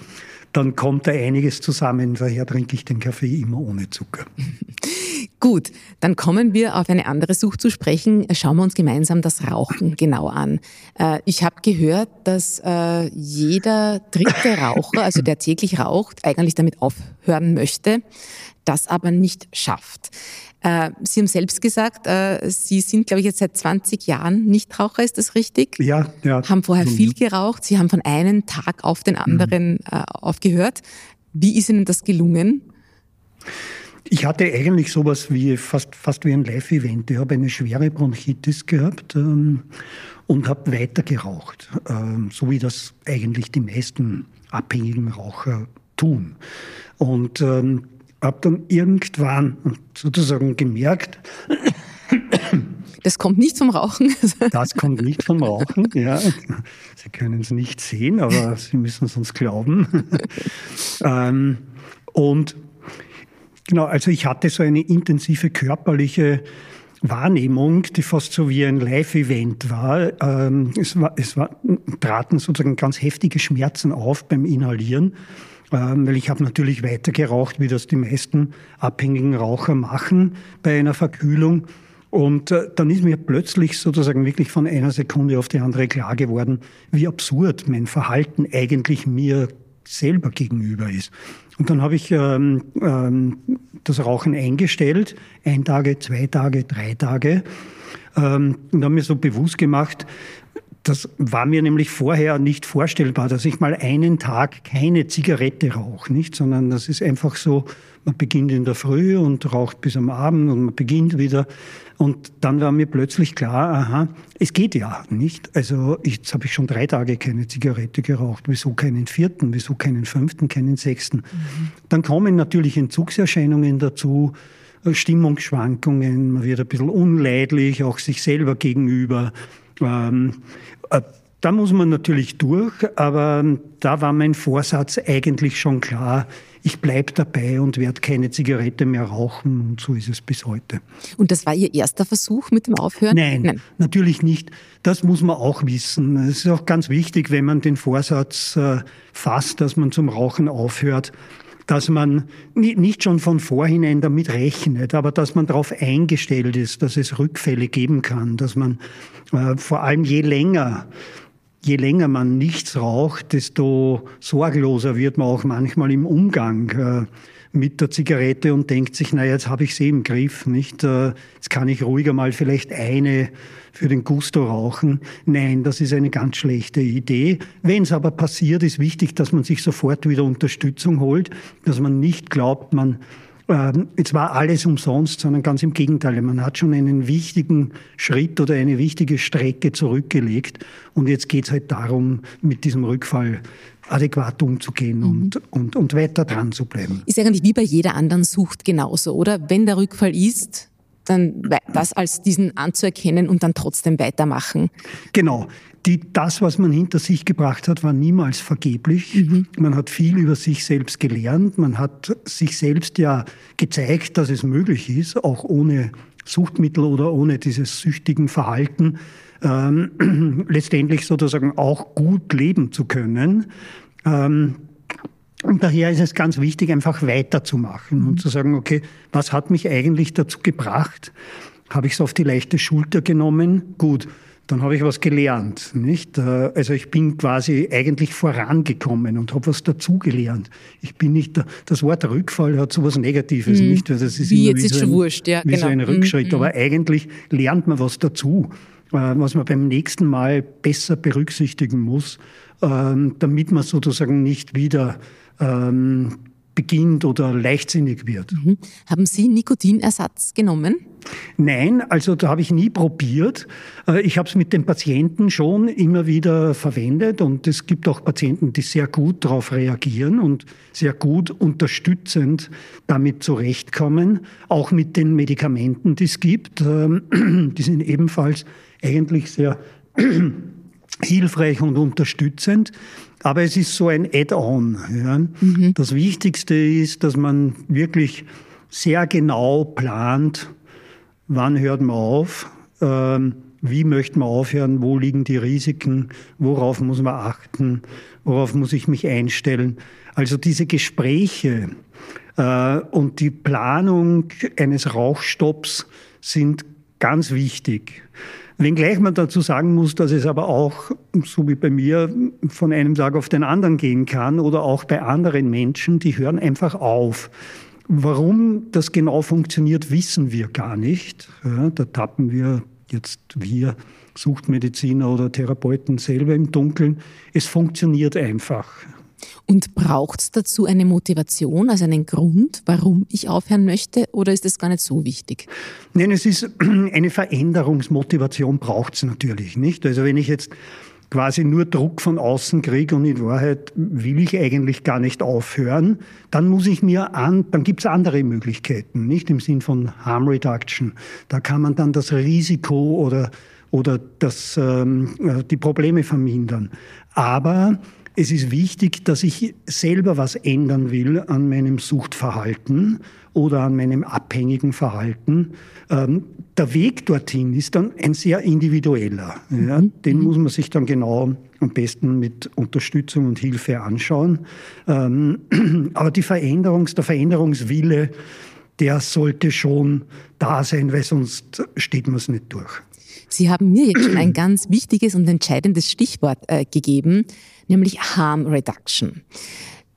dann kommt da einiges zusammen. Daher trinke ich den Kaffee immer ohne Zucker. Gut, dann kommen wir auf eine andere Sucht zu sprechen. Schauen wir uns gemeinsam das Rauchen genau an. Äh, ich habe gehört, dass äh, jeder dritte Raucher, also der täglich raucht, eigentlich damit aufhören möchte das aber nicht schafft. Äh, Sie haben selbst gesagt, äh, Sie sind, glaube ich, jetzt seit 20 Jahren Nichtraucher, ist das richtig? Ja, ja. Haben vorher mhm. viel geraucht. Sie haben von einem Tag auf den anderen mhm. äh, aufgehört. Wie ist Ihnen das gelungen? Ich hatte eigentlich sowas wie fast, fast wie ein Live-Event. Ich habe eine schwere Bronchitis gehabt ähm, und habe weiter geraucht, ähm, so wie das eigentlich die meisten abhängigen Raucher tun. Und ähm, habe dann irgendwann sozusagen gemerkt, das kommt nicht vom Rauchen. Das kommt nicht vom Rauchen, ja. Sie können es nicht sehen, aber Sie müssen es uns glauben. Ähm, und genau, also ich hatte so eine intensive körperliche Wahrnehmung, die fast so wie ein Live-Event war. Ähm, es, war, es war, traten sozusagen ganz heftige Schmerzen auf beim Inhalieren. Ähm, weil ich habe natürlich weiter geraucht, wie das die meisten abhängigen Raucher machen bei einer Verkühlung. Und äh, dann ist mir plötzlich sozusagen wirklich von einer Sekunde auf die andere klar geworden, wie absurd mein Verhalten eigentlich mir selber gegenüber ist. Und dann habe ich ähm, ähm, das Rauchen eingestellt, ein Tage, zwei Tage, drei Tage. Ähm, und habe mir so bewusst gemacht, das war mir nämlich vorher nicht vorstellbar, dass ich mal einen Tag keine Zigarette rauche, nicht? Sondern das ist einfach so, man beginnt in der Früh und raucht bis am Abend und man beginnt wieder. Und dann war mir plötzlich klar, aha, es geht ja nicht. Also jetzt habe ich schon drei Tage keine Zigarette geraucht. Wieso keinen vierten? Wieso keinen fünften? Keinen sechsten? Mhm. Dann kommen natürlich Entzugserscheinungen dazu. Stimmungsschwankungen, man wird ein bisschen unleidlich, auch sich selber gegenüber. Ähm, äh, da muss man natürlich durch, aber da war mein Vorsatz eigentlich schon klar. Ich bleibe dabei und werde keine Zigarette mehr rauchen und so ist es bis heute. Und das war Ihr erster Versuch mit dem Aufhören? Nein, Nein. natürlich nicht. Das muss man auch wissen. Es ist auch ganz wichtig, wenn man den Vorsatz äh, fasst, dass man zum Rauchen aufhört, dass man nicht schon von vorhinein damit rechnet, aber dass man darauf eingestellt ist, dass es Rückfälle geben kann, dass man äh, vor allem je länger je länger man nichts raucht, desto sorgloser wird man auch manchmal im Umgang äh, mit der Zigarette und denkt sich, na jetzt habe ich sie im Griff, nicht? Äh, jetzt kann ich ruhiger mal vielleicht eine für den Gusto rauchen. Nein, das ist eine ganz schlechte Idee. Wenn es aber passiert, ist wichtig, dass man sich sofort wieder Unterstützung holt, dass man nicht glaubt, man ähm, jetzt war alles umsonst, sondern ganz im Gegenteil. Man hat schon einen wichtigen Schritt oder eine wichtige Strecke zurückgelegt. Und jetzt geht es halt darum, mit diesem Rückfall adäquat umzugehen mhm. und, und, und weiter dran zu bleiben. Ist eigentlich wie bei jeder anderen Sucht genauso, oder? Wenn der Rückfall ist, dann das als diesen anzuerkennen und dann trotzdem weitermachen. Genau. Die, das, was man hinter sich gebracht hat, war niemals vergeblich. Mhm. Man hat viel über sich selbst gelernt. Man hat sich selbst ja gezeigt, dass es möglich ist, auch ohne Suchtmittel oder ohne dieses süchtigen Verhalten ähm, letztendlich sozusagen auch gut leben zu können. Ähm, und daher ist es ganz wichtig, einfach weiterzumachen und zu sagen, okay, was hat mich eigentlich dazu gebracht? Habe ich es auf die leichte Schulter genommen? Gut, dann habe ich was gelernt, nicht? Äh, also ich bin quasi eigentlich vorangekommen und habe was dazugelernt. Ich bin nicht, das Wort Rückfall hat so was Negatives, mhm. nicht? Das ist wie immer jetzt wie ist so ein, wurscht, ja, wie genau. so ein Rückschritt. Mhm. Aber eigentlich lernt man was dazu, äh, was man beim nächsten Mal besser berücksichtigen muss, damit man sozusagen nicht wieder ähm, beginnt oder leichtsinnig wird. Mhm. Haben Sie Nikotinersatz genommen? Nein, also da habe ich nie probiert. Äh, ich habe es mit den Patienten schon immer wieder verwendet und es gibt auch Patienten, die sehr gut darauf reagieren und sehr gut unterstützend damit zurechtkommen, auch mit den Medikamenten, die es gibt. Ähm, die sind ebenfalls eigentlich sehr hilfreich und unterstützend. Aber es ist so ein Add-on. Ja. Mhm. Das Wichtigste ist, dass man wirklich sehr genau plant, wann hört man auf, ähm, wie möchte man aufhören, wo liegen die Risiken, worauf muss man achten, worauf muss ich mich einstellen. Also diese Gespräche äh, und die Planung eines Rauchstopps sind ganz wichtig. Wenngleich man dazu sagen muss, dass es aber auch, so wie bei mir, von einem Tag auf den anderen gehen kann oder auch bei anderen Menschen, die hören einfach auf. Warum das genau funktioniert, wissen wir gar nicht. Ja, da tappen wir jetzt wir Suchtmediziner oder Therapeuten selber im Dunkeln. Es funktioniert einfach. Und braucht es dazu eine Motivation, also einen Grund, warum ich aufhören möchte, oder ist das gar nicht so wichtig? Nein, es ist eine Veränderungsmotivation braucht es natürlich nicht. Also wenn ich jetzt quasi nur Druck von außen kriege und in Wahrheit will ich eigentlich gar nicht aufhören, dann muss ich mir an, dann gibt es andere Möglichkeiten, nicht im Sinn von Harm Reduction. Da kann man dann das Risiko oder, oder das, ähm, äh, die Probleme vermindern. Aber es ist wichtig, dass ich selber was ändern will an meinem Suchtverhalten oder an meinem abhängigen Verhalten. Ähm, der Weg dorthin ist dann ein sehr individueller. Ja? Mhm. Den mhm. muss man sich dann genau am besten mit Unterstützung und Hilfe anschauen. Ähm, aber die Veränderungs-, der Veränderungswille, der sollte schon da sein, weil sonst steht man es nicht durch. Sie haben mir jetzt schon ein ganz wichtiges und entscheidendes Stichwort äh, gegeben, nämlich Harm Reduction.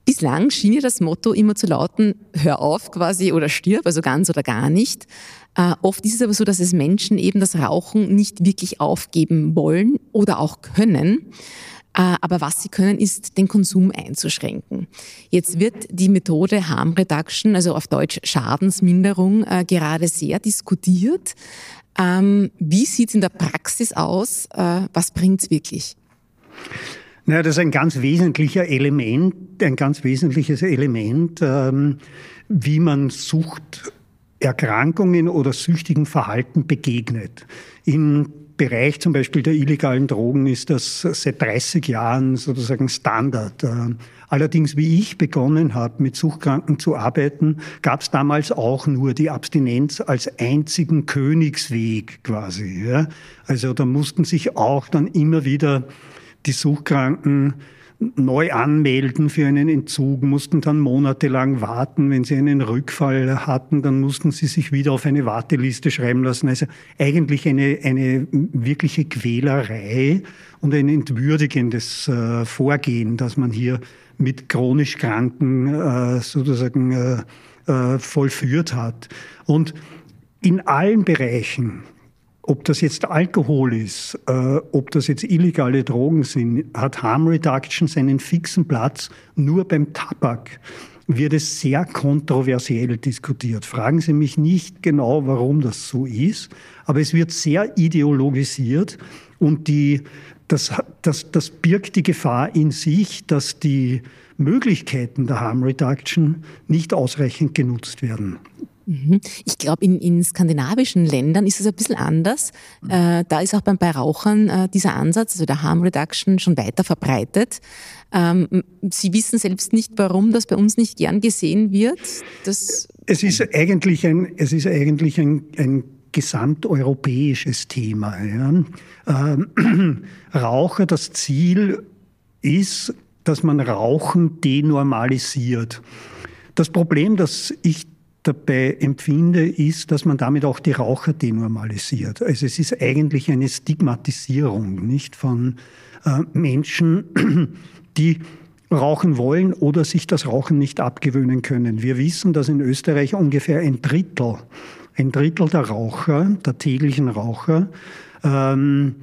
Bislang schien ja das Motto immer zu lauten, hör auf quasi oder stirb, also ganz oder gar nicht. Äh, oft ist es aber so, dass es Menschen eben das Rauchen nicht wirklich aufgeben wollen oder auch können. Äh, aber was sie können, ist den Konsum einzuschränken. Jetzt wird die Methode Harm Reduction, also auf Deutsch Schadensminderung, äh, gerade sehr diskutiert. Ähm, wie sieht es in der Praxis aus? Äh, was es wirklich? Naja, das ist ein ganz wesentlicher Element, ein ganz wesentliches Element, ähm, wie man Suchterkrankungen oder süchtigen Verhalten begegnet. Im Bereich zum Beispiel der illegalen Drogen ist das seit 30 Jahren sozusagen Standard. Allerdings, wie ich begonnen habe, mit Suchtkranken zu arbeiten, gab es damals auch nur die Abstinenz als einzigen Königsweg quasi. Also da mussten sich auch dann immer wieder die Suchtkranken neu anmelden für einen Entzug, mussten dann monatelang warten. Wenn sie einen Rückfall hatten, dann mussten sie sich wieder auf eine Warteliste schreiben lassen. Also eigentlich eine, eine wirkliche Quälerei und ein entwürdigendes äh, Vorgehen, dass man hier mit chronisch Kranken äh, sozusagen äh, äh vollführt hat. Und in allen Bereichen ob das jetzt Alkohol ist, ob das jetzt illegale Drogen sind, hat Harm Reduction seinen fixen Platz nur beim Tabak. wird es sehr kontroversiell diskutiert. Fragen Sie mich nicht genau, warum das so ist, aber es wird sehr ideologisiert und die, das, das, das birgt die Gefahr in sich, dass die Möglichkeiten der Harm Reduction nicht ausreichend genutzt werden. Mhm. Ich glaube, in, in skandinavischen Ländern ist es ein bisschen anders. Äh, da ist auch beim, bei Rauchern äh, dieser Ansatz, also der Harm Reduction, schon weiter verbreitet. Ähm, Sie wissen selbst nicht, warum das bei uns nicht gern gesehen wird. Das es ist eigentlich ein, es ist eigentlich ein, ein gesamteuropäisches Thema. Ja. Ähm, Raucher, das Ziel ist, dass man Rauchen denormalisiert. Das Problem, das ich dabei empfinde, ist, dass man damit auch die Raucher denormalisiert. Also es ist eigentlich eine Stigmatisierung nicht von äh, Menschen, die rauchen wollen oder sich das Rauchen nicht abgewöhnen können. Wir wissen, dass in Österreich ungefähr ein Drittel, ein Drittel der Raucher, der täglichen Raucher, ähm,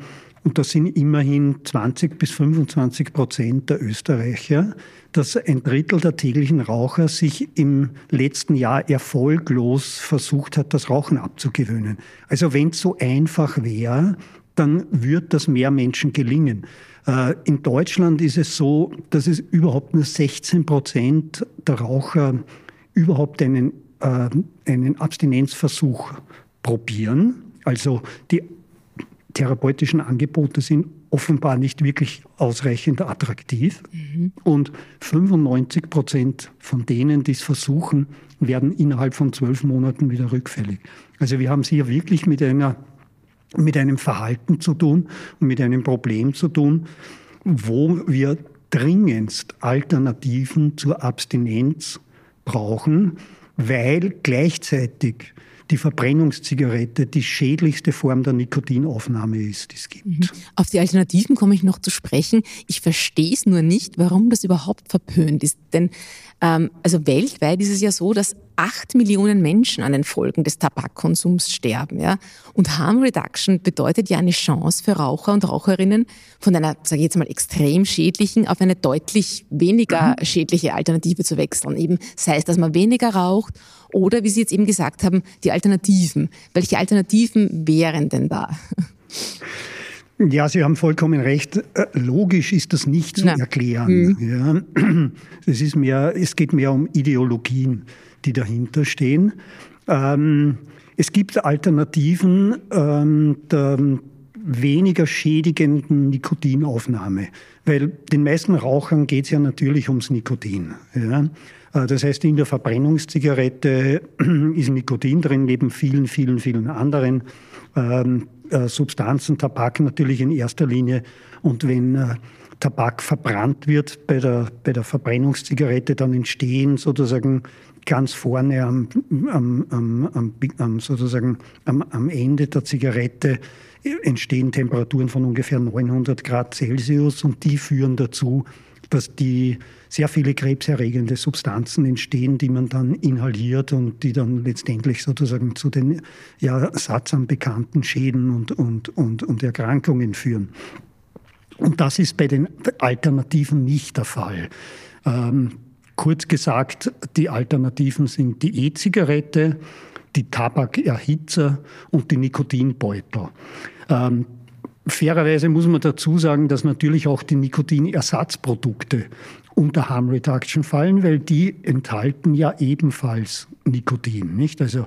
und das sind immerhin 20 bis 25 Prozent der Österreicher, dass ein Drittel der täglichen Raucher sich im letzten Jahr erfolglos versucht hat, das Rauchen abzugewöhnen. Also wenn es so einfach wäre, dann wird das mehr Menschen gelingen. Äh, in Deutschland ist es so, dass es überhaupt nur 16 Prozent der Raucher überhaupt einen, äh, einen Abstinenzversuch probieren. Also die therapeutischen Angebote sind offenbar nicht wirklich ausreichend attraktiv. Mhm. Und 95 Prozent von denen, die es versuchen, werden innerhalb von zwölf Monaten wieder rückfällig. Also wir haben es hier wirklich mit einer mit einem Verhalten zu tun und mit einem Problem zu tun, wo wir dringendst Alternativen zur Abstinenz brauchen, weil gleichzeitig die Verbrennungszigarette die schädlichste Form der Nikotinaufnahme ist, die es gibt. Mhm. Auf die Alternativen komme ich noch zu sprechen. Ich verstehe es nur nicht, warum das überhaupt verpönt ist. Denn also weltweit ist es ja so, dass acht Millionen Menschen an den Folgen des Tabakkonsums sterben. Ja? Und Harm Reduction bedeutet ja eine Chance für Raucher und Raucherinnen von einer, sage ich jetzt mal, extrem schädlichen auf eine deutlich weniger mhm. schädliche Alternative zu wechseln. Eben sei es, dass man weniger raucht oder, wie Sie jetzt eben gesagt haben, die Alternativen. Welche Alternativen wären denn da? Ja, Sie haben vollkommen recht. Äh, logisch ist das nicht zu Nein. erklären. Mhm. Ja. Es, ist mehr, es geht mehr um Ideologien, die dahinter stehen. Ähm, es gibt Alternativen ähm, der weniger schädigenden Nikotinaufnahme, weil den meisten Rauchern geht es ja natürlich ums Nikotin. Ja. Äh, das heißt, in der Verbrennungszigarette ist Nikotin drin, neben vielen, vielen, vielen anderen ähm, äh, Substanzen, Tabak natürlich in erster Linie. Und wenn äh, Tabak verbrannt wird bei der, bei der Verbrennungszigarette, dann entstehen sozusagen ganz vorne am, am, am, am sozusagen am, am Ende der Zigarette entstehen Temperaturen von ungefähr 900 Grad Celsius und die führen dazu, dass die sehr viele krebserregende Substanzen entstehen, die man dann inhaliert und die dann letztendlich sozusagen zu den ja, sattsam bekannten Schäden und, und, und, und Erkrankungen führen. Und das ist bei den Alternativen nicht der Fall. Ähm, kurz gesagt, die Alternativen sind die E-Zigarette, die Tabakerhitzer und die Nikotinbeutel. Ähm, fairerweise muss man dazu sagen, dass natürlich auch die Nikotinersatzprodukte unter Harm Reduction fallen, weil die enthalten ja ebenfalls Nikotin, nicht? Also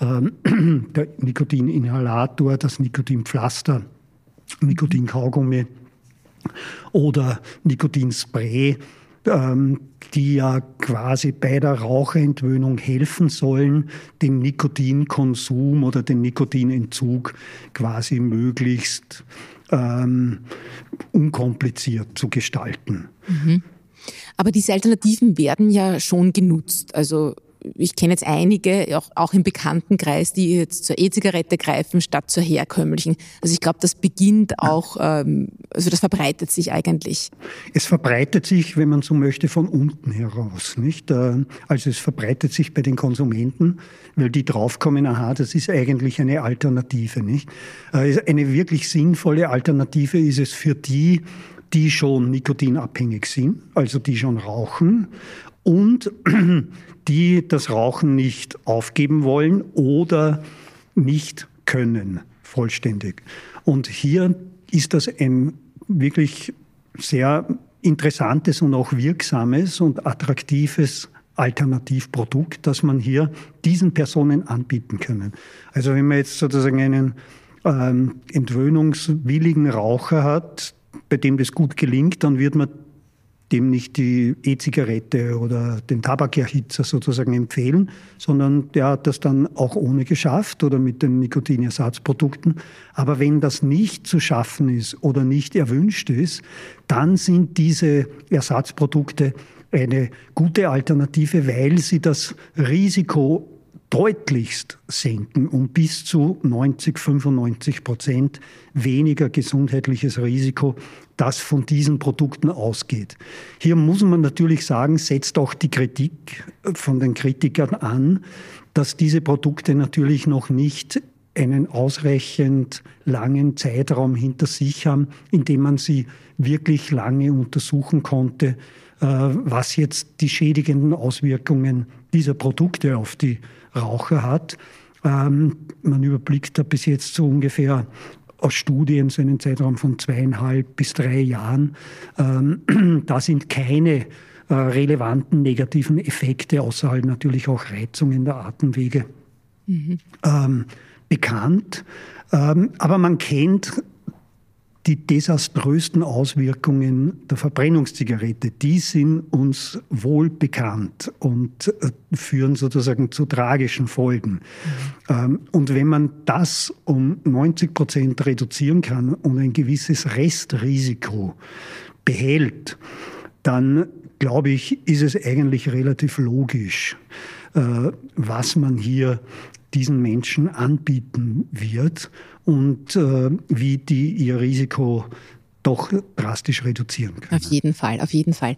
ähm, der Nikotininhalator, das Nikotinpflaster, Nikotinkaugummi oder Nikotinspray, ähm, die ja quasi bei der Raucherentwöhnung helfen sollen, den Nikotinkonsum oder den Nikotinentzug quasi möglichst ähm, unkompliziert zu gestalten. Mhm. Aber diese Alternativen werden ja schon genutzt. Also ich kenne jetzt einige, auch, auch im Bekanntenkreis, die jetzt zur E-Zigarette greifen statt zur herkömmlichen. Also ich glaube, das beginnt auch, ähm, also das verbreitet sich eigentlich. Es verbreitet sich, wenn man so möchte, von unten heraus. Nicht? Äh, also es verbreitet sich bei den Konsumenten, weil die draufkommen, aha, das ist eigentlich eine Alternative. Nicht? Äh, eine wirklich sinnvolle Alternative ist es für die, die schon nikotinabhängig sind, also die schon rauchen und die das Rauchen nicht aufgeben wollen oder nicht können vollständig. Und hier ist das ein wirklich sehr interessantes und auch wirksames und attraktives Alternativprodukt, das man hier diesen Personen anbieten können. Also wenn man jetzt sozusagen einen ähm, entwöhnungswilligen Raucher hat, bei dem das gut gelingt, dann wird man dem nicht die E-Zigarette oder den Tabakerhitzer sozusagen empfehlen, sondern der hat das dann auch ohne geschafft oder mit den Nikotinersatzprodukten. Aber wenn das nicht zu schaffen ist oder nicht erwünscht ist, dann sind diese Ersatzprodukte eine gute Alternative, weil sie das Risiko deutlichst senken um bis zu 90, 95 Prozent weniger gesundheitliches Risiko, das von diesen Produkten ausgeht. Hier muss man natürlich sagen, setzt auch die Kritik von den Kritikern an, dass diese Produkte natürlich noch nicht einen ausreichend langen Zeitraum hinter sich haben, in dem man sie wirklich lange untersuchen konnte, äh, was jetzt die schädigenden Auswirkungen dieser Produkte auf die Raucher hat. Ähm, man überblickt da bis jetzt so ungefähr aus Studien so einen Zeitraum von zweieinhalb bis drei Jahren. Ähm, da sind keine äh, relevanten negativen Effekte, außer halt natürlich auch Reizungen der Atemwege, mhm. ähm, bekannt. Ähm, aber man kennt die desaströsten Auswirkungen der Verbrennungszigarette, die sind uns wohl bekannt und äh, führen sozusagen zu tragischen Folgen. Mhm. Und wenn man das um 90 Prozent reduzieren kann und ein gewisses Restrisiko behält, dann glaube ich, ist es eigentlich relativ logisch, äh, was man hier diesen Menschen anbieten wird und äh, wie die ihr Risiko doch drastisch reduzieren können. Auf jeden Fall, auf jeden Fall.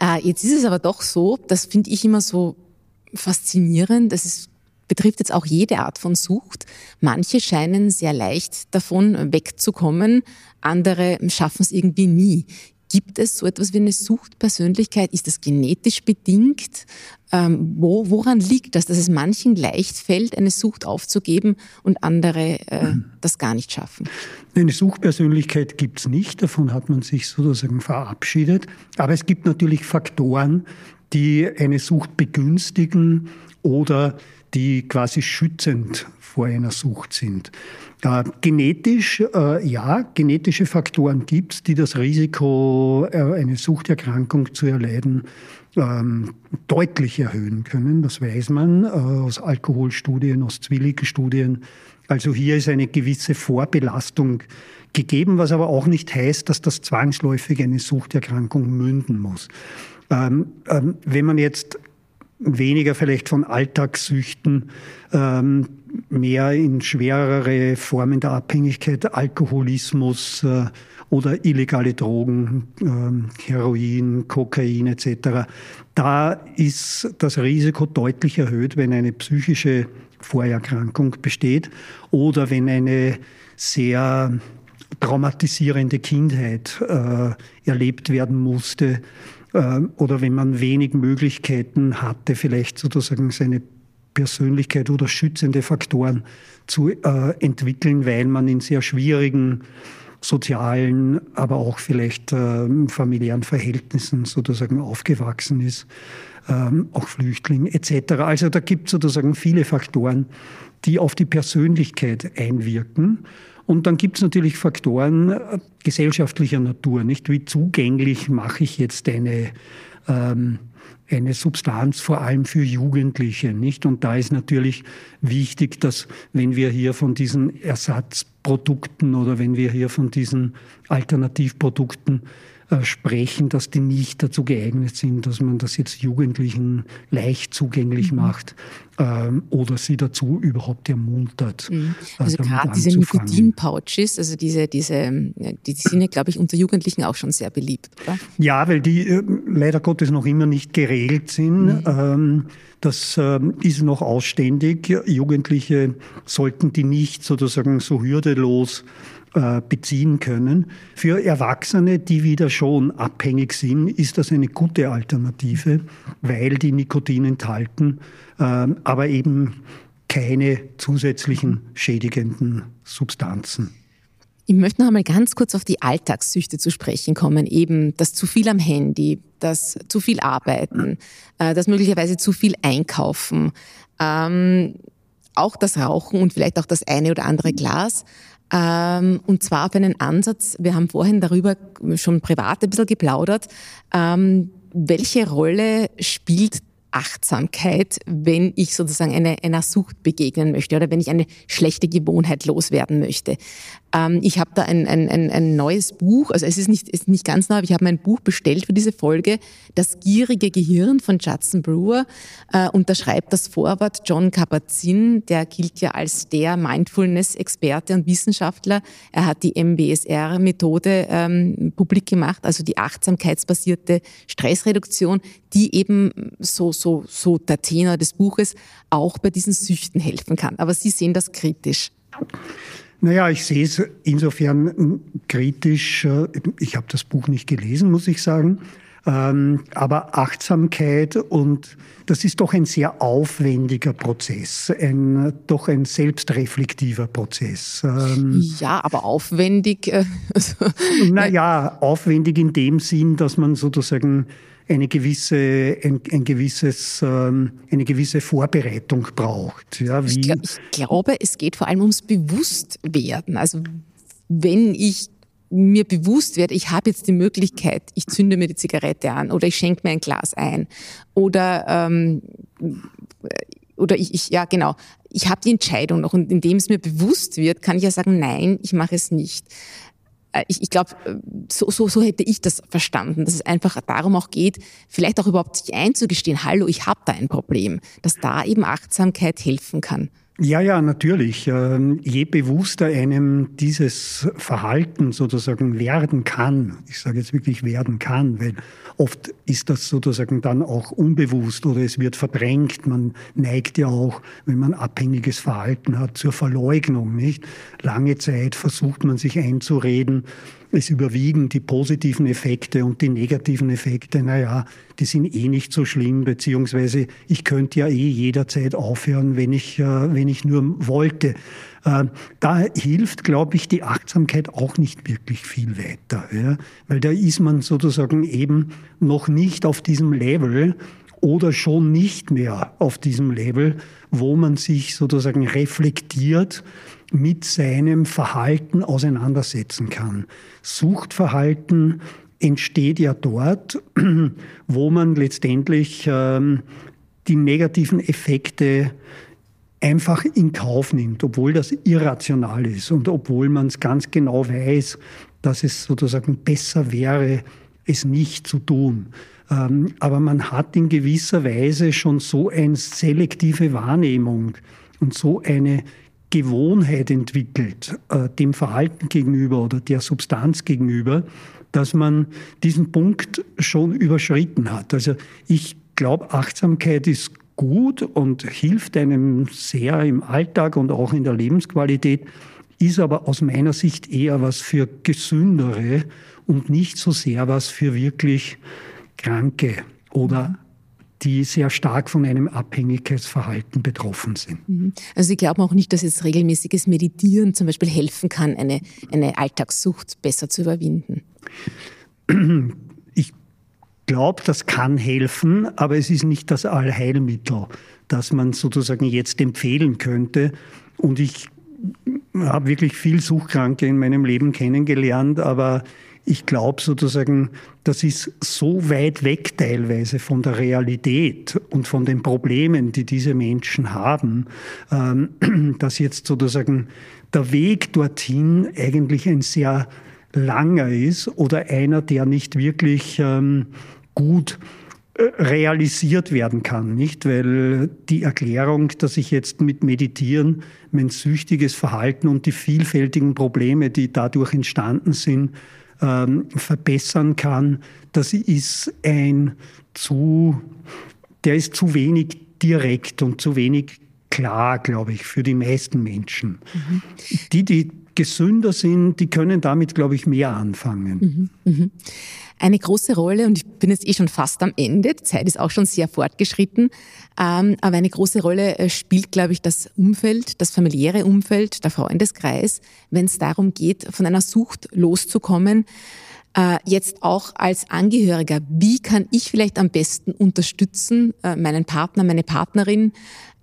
Äh, jetzt ist es aber doch so, das finde ich immer so faszinierend, das ist, betrifft jetzt auch jede Art von Sucht. Manche scheinen sehr leicht davon wegzukommen, andere schaffen es irgendwie nie. Gibt es so etwas wie eine Suchtpersönlichkeit? Ist das genetisch bedingt? Ähm, wo, woran liegt das, dass es manchen leicht fällt, eine Sucht aufzugeben und andere äh, mhm. das gar nicht schaffen? Eine Suchtpersönlichkeit gibt es nicht, davon hat man sich sozusagen verabschiedet. Aber es gibt natürlich Faktoren, die eine Sucht begünstigen oder die quasi schützend vor einer Sucht sind. Äh, genetisch, äh, ja, genetische Faktoren gibt es, die das Risiko, äh, eine Suchterkrankung zu erleiden, ähm, deutlich erhöhen können. Das weiß man äh, aus Alkoholstudien, aus Zwilligenstudien. Also hier ist eine gewisse Vorbelastung gegeben, was aber auch nicht heißt, dass das zwangsläufig eine Suchterkrankung münden muss. Ähm, ähm, wenn man jetzt weniger vielleicht von Alltagssüchten, ähm, mehr in schwerere Formen der Abhängigkeit, Alkoholismus äh, oder illegale Drogen, äh, Heroin, Kokain etc. Da ist das Risiko deutlich erhöht, wenn eine psychische Vorerkrankung besteht oder wenn eine sehr traumatisierende Kindheit äh, erlebt werden musste oder wenn man wenig Möglichkeiten hatte, vielleicht sozusagen seine Persönlichkeit oder schützende Faktoren zu äh, entwickeln, weil man in sehr schwierigen sozialen, aber auch vielleicht äh, familiären Verhältnissen sozusagen aufgewachsen ist, ähm, auch Flüchtling etc. Also da gibt es sozusagen viele Faktoren, die auf die Persönlichkeit einwirken. Und dann gibt es natürlich Faktoren äh, gesellschaftlicher Natur, nicht? Wie zugänglich mache ich jetzt eine ähm, eine Substanz vor allem für Jugendliche, nicht? Und da ist natürlich wichtig, dass wenn wir hier von diesen Ersatzprodukten oder wenn wir hier von diesen Alternativprodukten sprechen, dass die nicht dazu geeignet sind, dass man das jetzt Jugendlichen leicht zugänglich mhm. macht ähm, oder sie dazu überhaupt ermuntert. Mhm. Äh, also gerade diese Nikotin-Pouches, also diese, diese, die sind ja, glaube ich, unter Jugendlichen auch schon sehr beliebt, oder? Ja, weil die äh, leider Gottes noch immer nicht geregelt sind. Mhm. Ähm, das ähm, ist noch ausständig. Jugendliche sollten die nicht sozusagen so hürdelos äh, beziehen können. Für Erwachsene, die wieder schon abhängig sind, ist das eine gute Alternative, weil die Nikotin enthalten, ähm, aber eben keine zusätzlichen schädigenden Substanzen. Ich möchte noch einmal ganz kurz auf die Alltagssüchte zu sprechen kommen. Eben das zu viel am Handy, das zu viel Arbeiten, äh, das möglicherweise zu viel Einkaufen, ähm, auch das Rauchen und vielleicht auch das eine oder andere Glas. Ähm, und zwar auf einen Ansatz, wir haben vorhin darüber schon privat ein bisschen geplaudert, ähm, welche Rolle spielt Achtsamkeit, wenn ich sozusagen eine, einer Sucht begegnen möchte oder wenn ich eine schlechte Gewohnheit loswerden möchte. Ähm, ich habe da ein, ein, ein, ein, neues Buch, also es ist nicht, ist nicht ganz neu, aber ich habe mein Buch bestellt für diese Folge, Das gierige Gehirn von Judson Brewer. Äh, und da schreibt das Vorwort John Kabat-Zinn, der gilt ja als der Mindfulness-Experte und Wissenschaftler. Er hat die MBSR-Methode ähm, publik gemacht, also die achtsamkeitsbasierte Stressreduktion, die eben so, so, so der Tenor des Buches auch bei diesen Süchten helfen kann. Aber Sie sehen das kritisch. Naja, ich sehe es insofern kritisch. Äh, ich habe das Buch nicht gelesen, muss ich sagen. Ähm, aber Achtsamkeit und das ist doch ein sehr aufwendiger Prozess, ein, doch ein selbstreflektiver Prozess. Ähm, ja, aber aufwendig. Äh, also, naja, aufwendig in dem Sinn, dass man sozusagen eine gewisse, ein, ein gewisses, ähm, eine gewisse Vorbereitung braucht. Ja, wie ich, glaub, ich glaube, es geht vor allem ums Bewusstwerden. Also wenn ich mir bewusst werde, ich habe jetzt die Möglichkeit, ich zünde mir die Zigarette an oder ich schenke mir ein Glas ein oder ähm, oder ich, ich ja genau, ich habe die Entscheidung noch und indem es mir bewusst wird, kann ich ja sagen, nein, ich mache es nicht. Äh, ich, ich glaube, äh, so, so, so hätte ich das verstanden, dass es einfach darum auch geht, vielleicht auch überhaupt sich einzugestehen, hallo, ich habe da ein Problem, dass da eben Achtsamkeit helfen kann. Ja, ja, natürlich. Ähm, je bewusster einem dieses Verhalten sozusagen werden kann, ich sage jetzt wirklich werden kann, weil oft ist das sozusagen dann auch unbewusst oder es wird verdrängt. Man neigt ja auch, wenn man abhängiges Verhalten hat, zur Verleugnung, nicht? Lange Zeit versucht man sich einzureden, es überwiegen die positiven Effekte und die negativen Effekte, naja, die sind eh nicht so schlimm, beziehungsweise ich könnte ja eh jederzeit aufhören, wenn ich, äh, wenn ich nur wollte. Äh, da hilft, glaube ich, die Achtsamkeit auch nicht wirklich viel weiter, ja? weil da ist man sozusagen eben noch nicht auf diesem Level, oder schon nicht mehr auf diesem Level, wo man sich sozusagen reflektiert mit seinem Verhalten auseinandersetzen kann. Suchtverhalten entsteht ja dort, wo man letztendlich ähm, die negativen Effekte einfach in Kauf nimmt, obwohl das irrational ist und obwohl man es ganz genau weiß, dass es sozusagen besser wäre, es nicht zu tun. Ähm, aber man hat in gewisser Weise schon so eine selektive Wahrnehmung und so eine Gewohnheit entwickelt, äh, dem Verhalten gegenüber oder der Substanz gegenüber, dass man diesen Punkt schon überschritten hat. Also ich glaube, Achtsamkeit ist gut und hilft einem sehr im Alltag und auch in der Lebensqualität, ist aber aus meiner Sicht eher was für Gesündere und nicht so sehr was für wirklich Kranke oder die sehr stark von einem Abhängigkeitsverhalten betroffen sind. Mhm. Also Sie glauben auch nicht, dass jetzt regelmäßiges Meditieren zum Beispiel helfen kann, eine, eine Alltagssucht besser zu überwinden? Ich glaube, das kann helfen, aber es ist nicht das Allheilmittel, das man sozusagen jetzt empfehlen könnte. Und ich habe wirklich viel Suchtkranke in meinem Leben kennengelernt, aber ich glaube sozusagen, das ist so weit weg teilweise von der Realität und von den Problemen, die diese Menschen haben, ähm, dass jetzt sozusagen der Weg dorthin eigentlich ein sehr langer ist oder einer, der nicht wirklich ähm, gut äh, realisiert werden kann, nicht? Weil die Erklärung, dass ich jetzt mit Meditieren mein süchtiges Verhalten und die vielfältigen Probleme, die dadurch entstanden sind, ähm, verbessern kann, das ist ein zu, der ist zu wenig direkt und zu wenig klar, glaube ich, für die meisten Menschen. Mhm. Die, die gesünder sind, die können damit, glaube ich, mehr anfangen. Mhm, mhm. Eine große Rolle, und ich bin jetzt eh schon fast am Ende, die Zeit ist auch schon sehr fortgeschritten, ähm, aber eine große Rolle äh, spielt, glaube ich, das Umfeld, das familiäre Umfeld, der Freundeskreis, wenn es darum geht, von einer Sucht loszukommen. Äh, jetzt auch als Angehöriger, wie kann ich vielleicht am besten unterstützen, äh, meinen Partner, meine Partnerin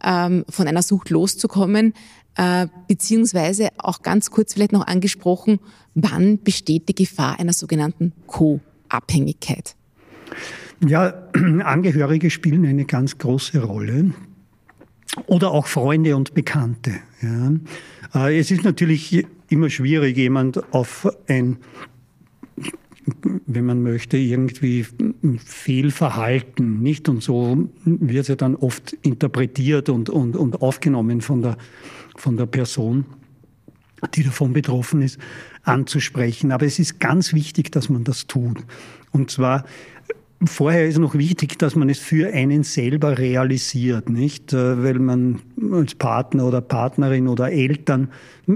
ähm, von einer Sucht loszukommen? Äh, beziehungsweise auch ganz kurz vielleicht noch angesprochen, wann besteht die Gefahr einer sogenannten Co-Abhängigkeit? Ja, Angehörige spielen eine ganz große Rolle. Oder auch Freunde und Bekannte. Ja. Äh, es ist natürlich immer schwierig, jemand auf ein wenn man möchte, irgendwie Fehlverhalten, nicht? Und so wird es ja dann oft interpretiert und, und, und aufgenommen von der, von der Person, die davon betroffen ist, anzusprechen. Aber es ist ganz wichtig, dass man das tut. Und zwar Vorher ist noch wichtig, dass man es für einen selber realisiert, nicht? Äh, weil man als Partner oder Partnerin oder Eltern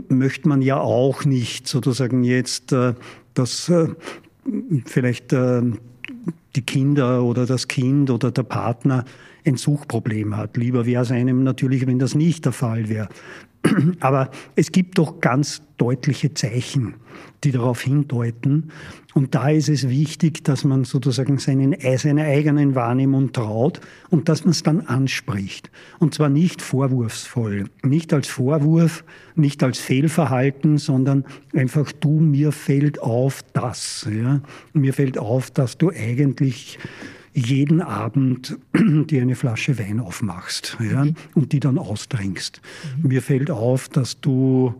möchte man ja auch nicht sozusagen jetzt, äh, dass äh, vielleicht die Kinder oder das Kind oder der Partner ein Suchproblem hat. Lieber wäre es einem natürlich, wenn das nicht der Fall wäre. Aber es gibt doch ganz deutliche Zeichen, die darauf hindeuten. Und da ist es wichtig, dass man sozusagen seinen, seiner eigenen Wahrnehmung traut und dass man es dann anspricht. Und zwar nicht vorwurfsvoll, nicht als Vorwurf, nicht als Fehlverhalten, sondern einfach du, mir fällt auf das. Ja? Mir fällt auf, dass du eigentlich jeden Abend dir eine Flasche Wein aufmachst ja, mhm. und die dann austrinkst. Mhm. Mir fällt auf, dass du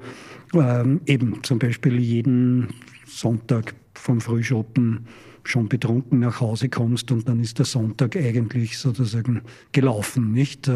ähm, eben zum Beispiel jeden Sonntag vom Frühschoppen schon betrunken nach Hause kommst und dann ist der Sonntag eigentlich sozusagen gelaufen, nicht?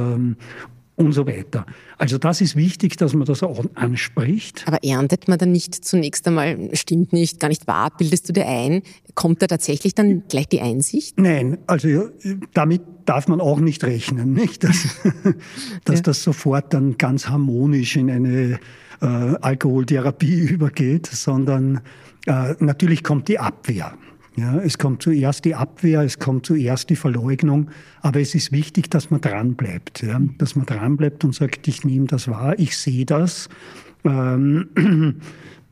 Und so weiter. Also das ist wichtig, dass man das auch anspricht. Aber erntet man dann nicht zunächst einmal, stimmt nicht, gar nicht wahr, bildest du dir ein? Kommt da tatsächlich dann gleich die Einsicht? Nein, also damit darf man auch nicht rechnen, nicht? Dass, dass ja. das sofort dann ganz harmonisch in eine äh, Alkoholtherapie übergeht, sondern äh, natürlich kommt die Abwehr. Ja, es kommt zuerst die Abwehr, es kommt zuerst die Verleugnung, aber es ist wichtig, dass man dranbleibt, ja, dass man dranbleibt und sagt, ich nehme das wahr, ich sehe das. Ähm,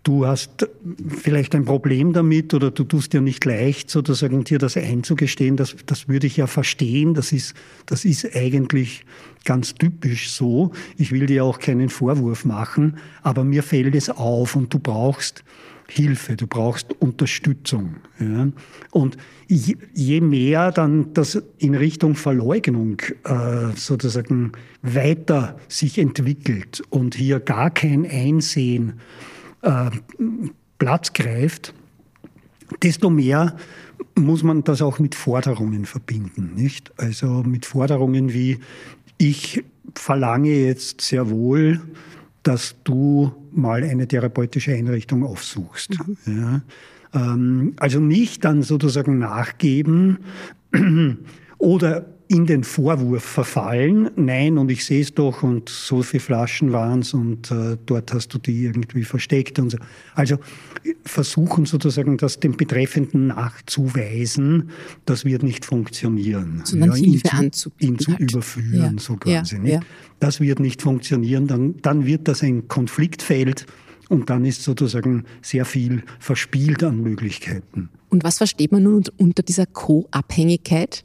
du hast vielleicht ein Problem damit oder du tust dir nicht leicht, sozusagen dir das einzugestehen, das, das würde ich ja verstehen, das ist, das ist eigentlich ganz typisch so. Ich will dir auch keinen Vorwurf machen, aber mir fällt es auf und du brauchst Hilfe, du brauchst Unterstützung. Ja? Und je, mehr dann das in Richtung Verleugnung äh, sozusagen weiter sich entwickelt und hier gar kein Einsehen äh, Platz greift, desto mehr muss man das auch mit Forderungen verbinden, nicht? Also mit Forderungen wie ich verlange jetzt sehr wohl dass du mal eine therapeutische Einrichtung aufsuchst. Mhm. Ja. Ähm, also nicht dann sozusagen nachgeben oder in den Vorwurf verfallen, nein, und ich sehe es doch und so viele Flaschen waren es und äh, dort hast du die irgendwie versteckt und so. Also versuchen sozusagen, das dem Betreffenden nachzuweisen, das wird nicht funktionieren. Sondern ja, ihn, zu, ihn zu halt. überführen, ja. so quasi. Ja. Ja. Das wird nicht funktionieren, dann, dann wird das ein Konfliktfeld und dann ist sozusagen sehr viel verspielt an Möglichkeiten. Und was versteht man nun unter dieser Co-Abhängigkeit?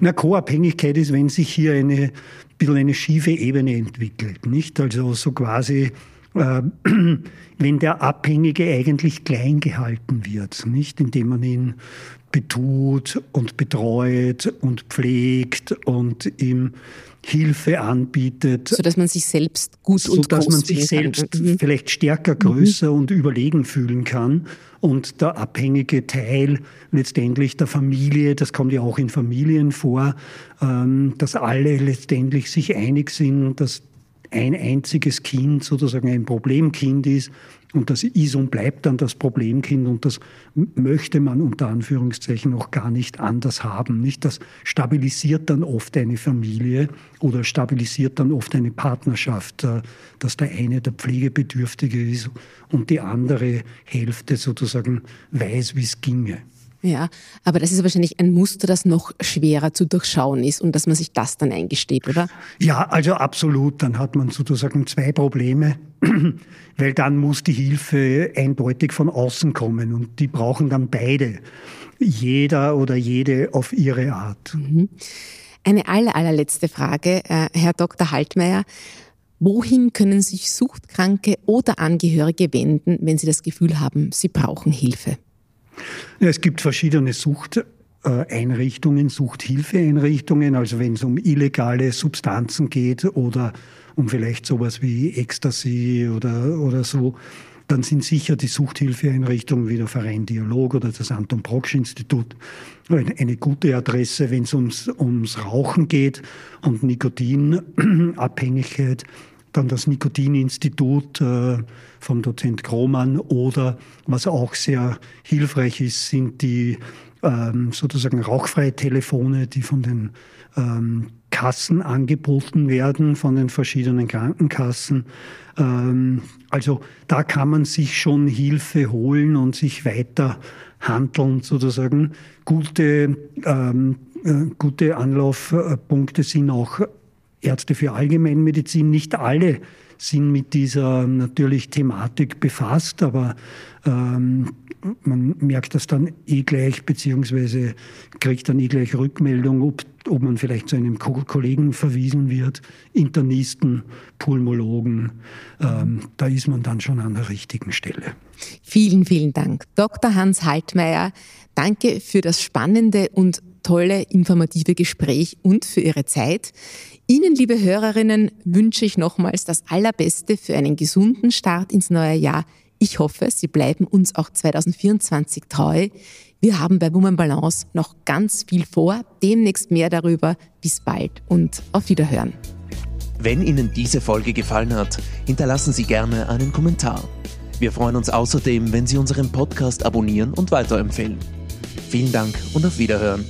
Na, Co-Abhängigkeit ist, wenn sich hier eine bisschen eine schiefe Ebene entwickelt, nicht? Also so quasi, äh, wenn der Abhängige eigentlich klein gehalten wird, nicht? Indem man ihn betut und betreut und pflegt und ihm Hilfe anbietet. So dass man sich selbst gut so und So dass man sich selbst kann. Mhm. vielleicht stärker, größer mhm. und überlegen fühlen kann. Und der abhängige Teil letztendlich der Familie, das kommt ja auch in Familien vor, ähm, dass alle letztendlich sich einig sind, dass ein einziges Kind sozusagen ein Problemkind ist und das ist und bleibt dann das Problemkind und das möchte man unter Anführungszeichen auch gar nicht anders haben. Nicht? Das stabilisiert dann oft eine Familie oder stabilisiert dann oft eine Partnerschaft, äh, dass der eine der Pflegebedürftige ist und die andere Hälfte sozusagen weiß, wie es ginge. Ja, aber das ist wahrscheinlich ein Muster, das noch schwerer zu durchschauen ist und dass man sich das dann eingesteht, oder? Ja, also absolut. Dann hat man sozusagen zwei Probleme, weil dann muss die Hilfe eindeutig von außen kommen und die brauchen dann beide. Jeder oder jede auf ihre Art. Mhm. Eine aller, allerletzte Frage, äh, Herr Dr. Haltmeier. Wohin können sich Suchtkranke oder Angehörige wenden, wenn sie das Gefühl haben, sie brauchen Hilfe? Es gibt verschiedene Suchteinrichtungen, Suchthilfeeinrichtungen, also wenn es um illegale Substanzen geht oder um vielleicht sowas wie Ecstasy oder, oder so, dann sind sicher die Suchthilfeeinrichtungen wie der Verein Dialog oder das Anton Brocksch Institut eine gute Adresse, wenn es ums, ums Rauchen geht und Nikotinabhängigkeit dann das Nikotininstitut äh, vom Dozent Krohmann oder was auch sehr hilfreich ist, sind die ähm, sozusagen rauchfreie Telefone, die von den ähm, Kassen angeboten werden, von den verschiedenen Krankenkassen. Ähm, also da kann man sich schon Hilfe holen und sich weiter handeln sozusagen. Gute, äh, gute Anlaufpunkte sind auch Ärzte für Allgemeinmedizin. Nicht alle sind mit dieser natürlich Thematik befasst, aber ähm, man merkt das dann eh gleich, beziehungsweise kriegt dann eh gleich Rückmeldung, ob, ob man vielleicht zu einem Kollegen verwiesen wird, Internisten, Pulmologen. Ähm, da ist man dann schon an der richtigen Stelle. Vielen, vielen Dank. Dr. Hans Haltmeier, danke für das spannende und tolle, informative Gespräch und für Ihre Zeit. Ihnen, liebe Hörerinnen, wünsche ich nochmals das Allerbeste für einen gesunden Start ins neue Jahr. Ich hoffe, Sie bleiben uns auch 2024 treu. Wir haben bei Woman Balance noch ganz viel vor. Demnächst mehr darüber. Bis bald und auf Wiederhören. Wenn Ihnen diese Folge gefallen hat, hinterlassen Sie gerne einen Kommentar. Wir freuen uns außerdem, wenn Sie unseren Podcast abonnieren und weiterempfehlen. Vielen Dank und auf Wiederhören.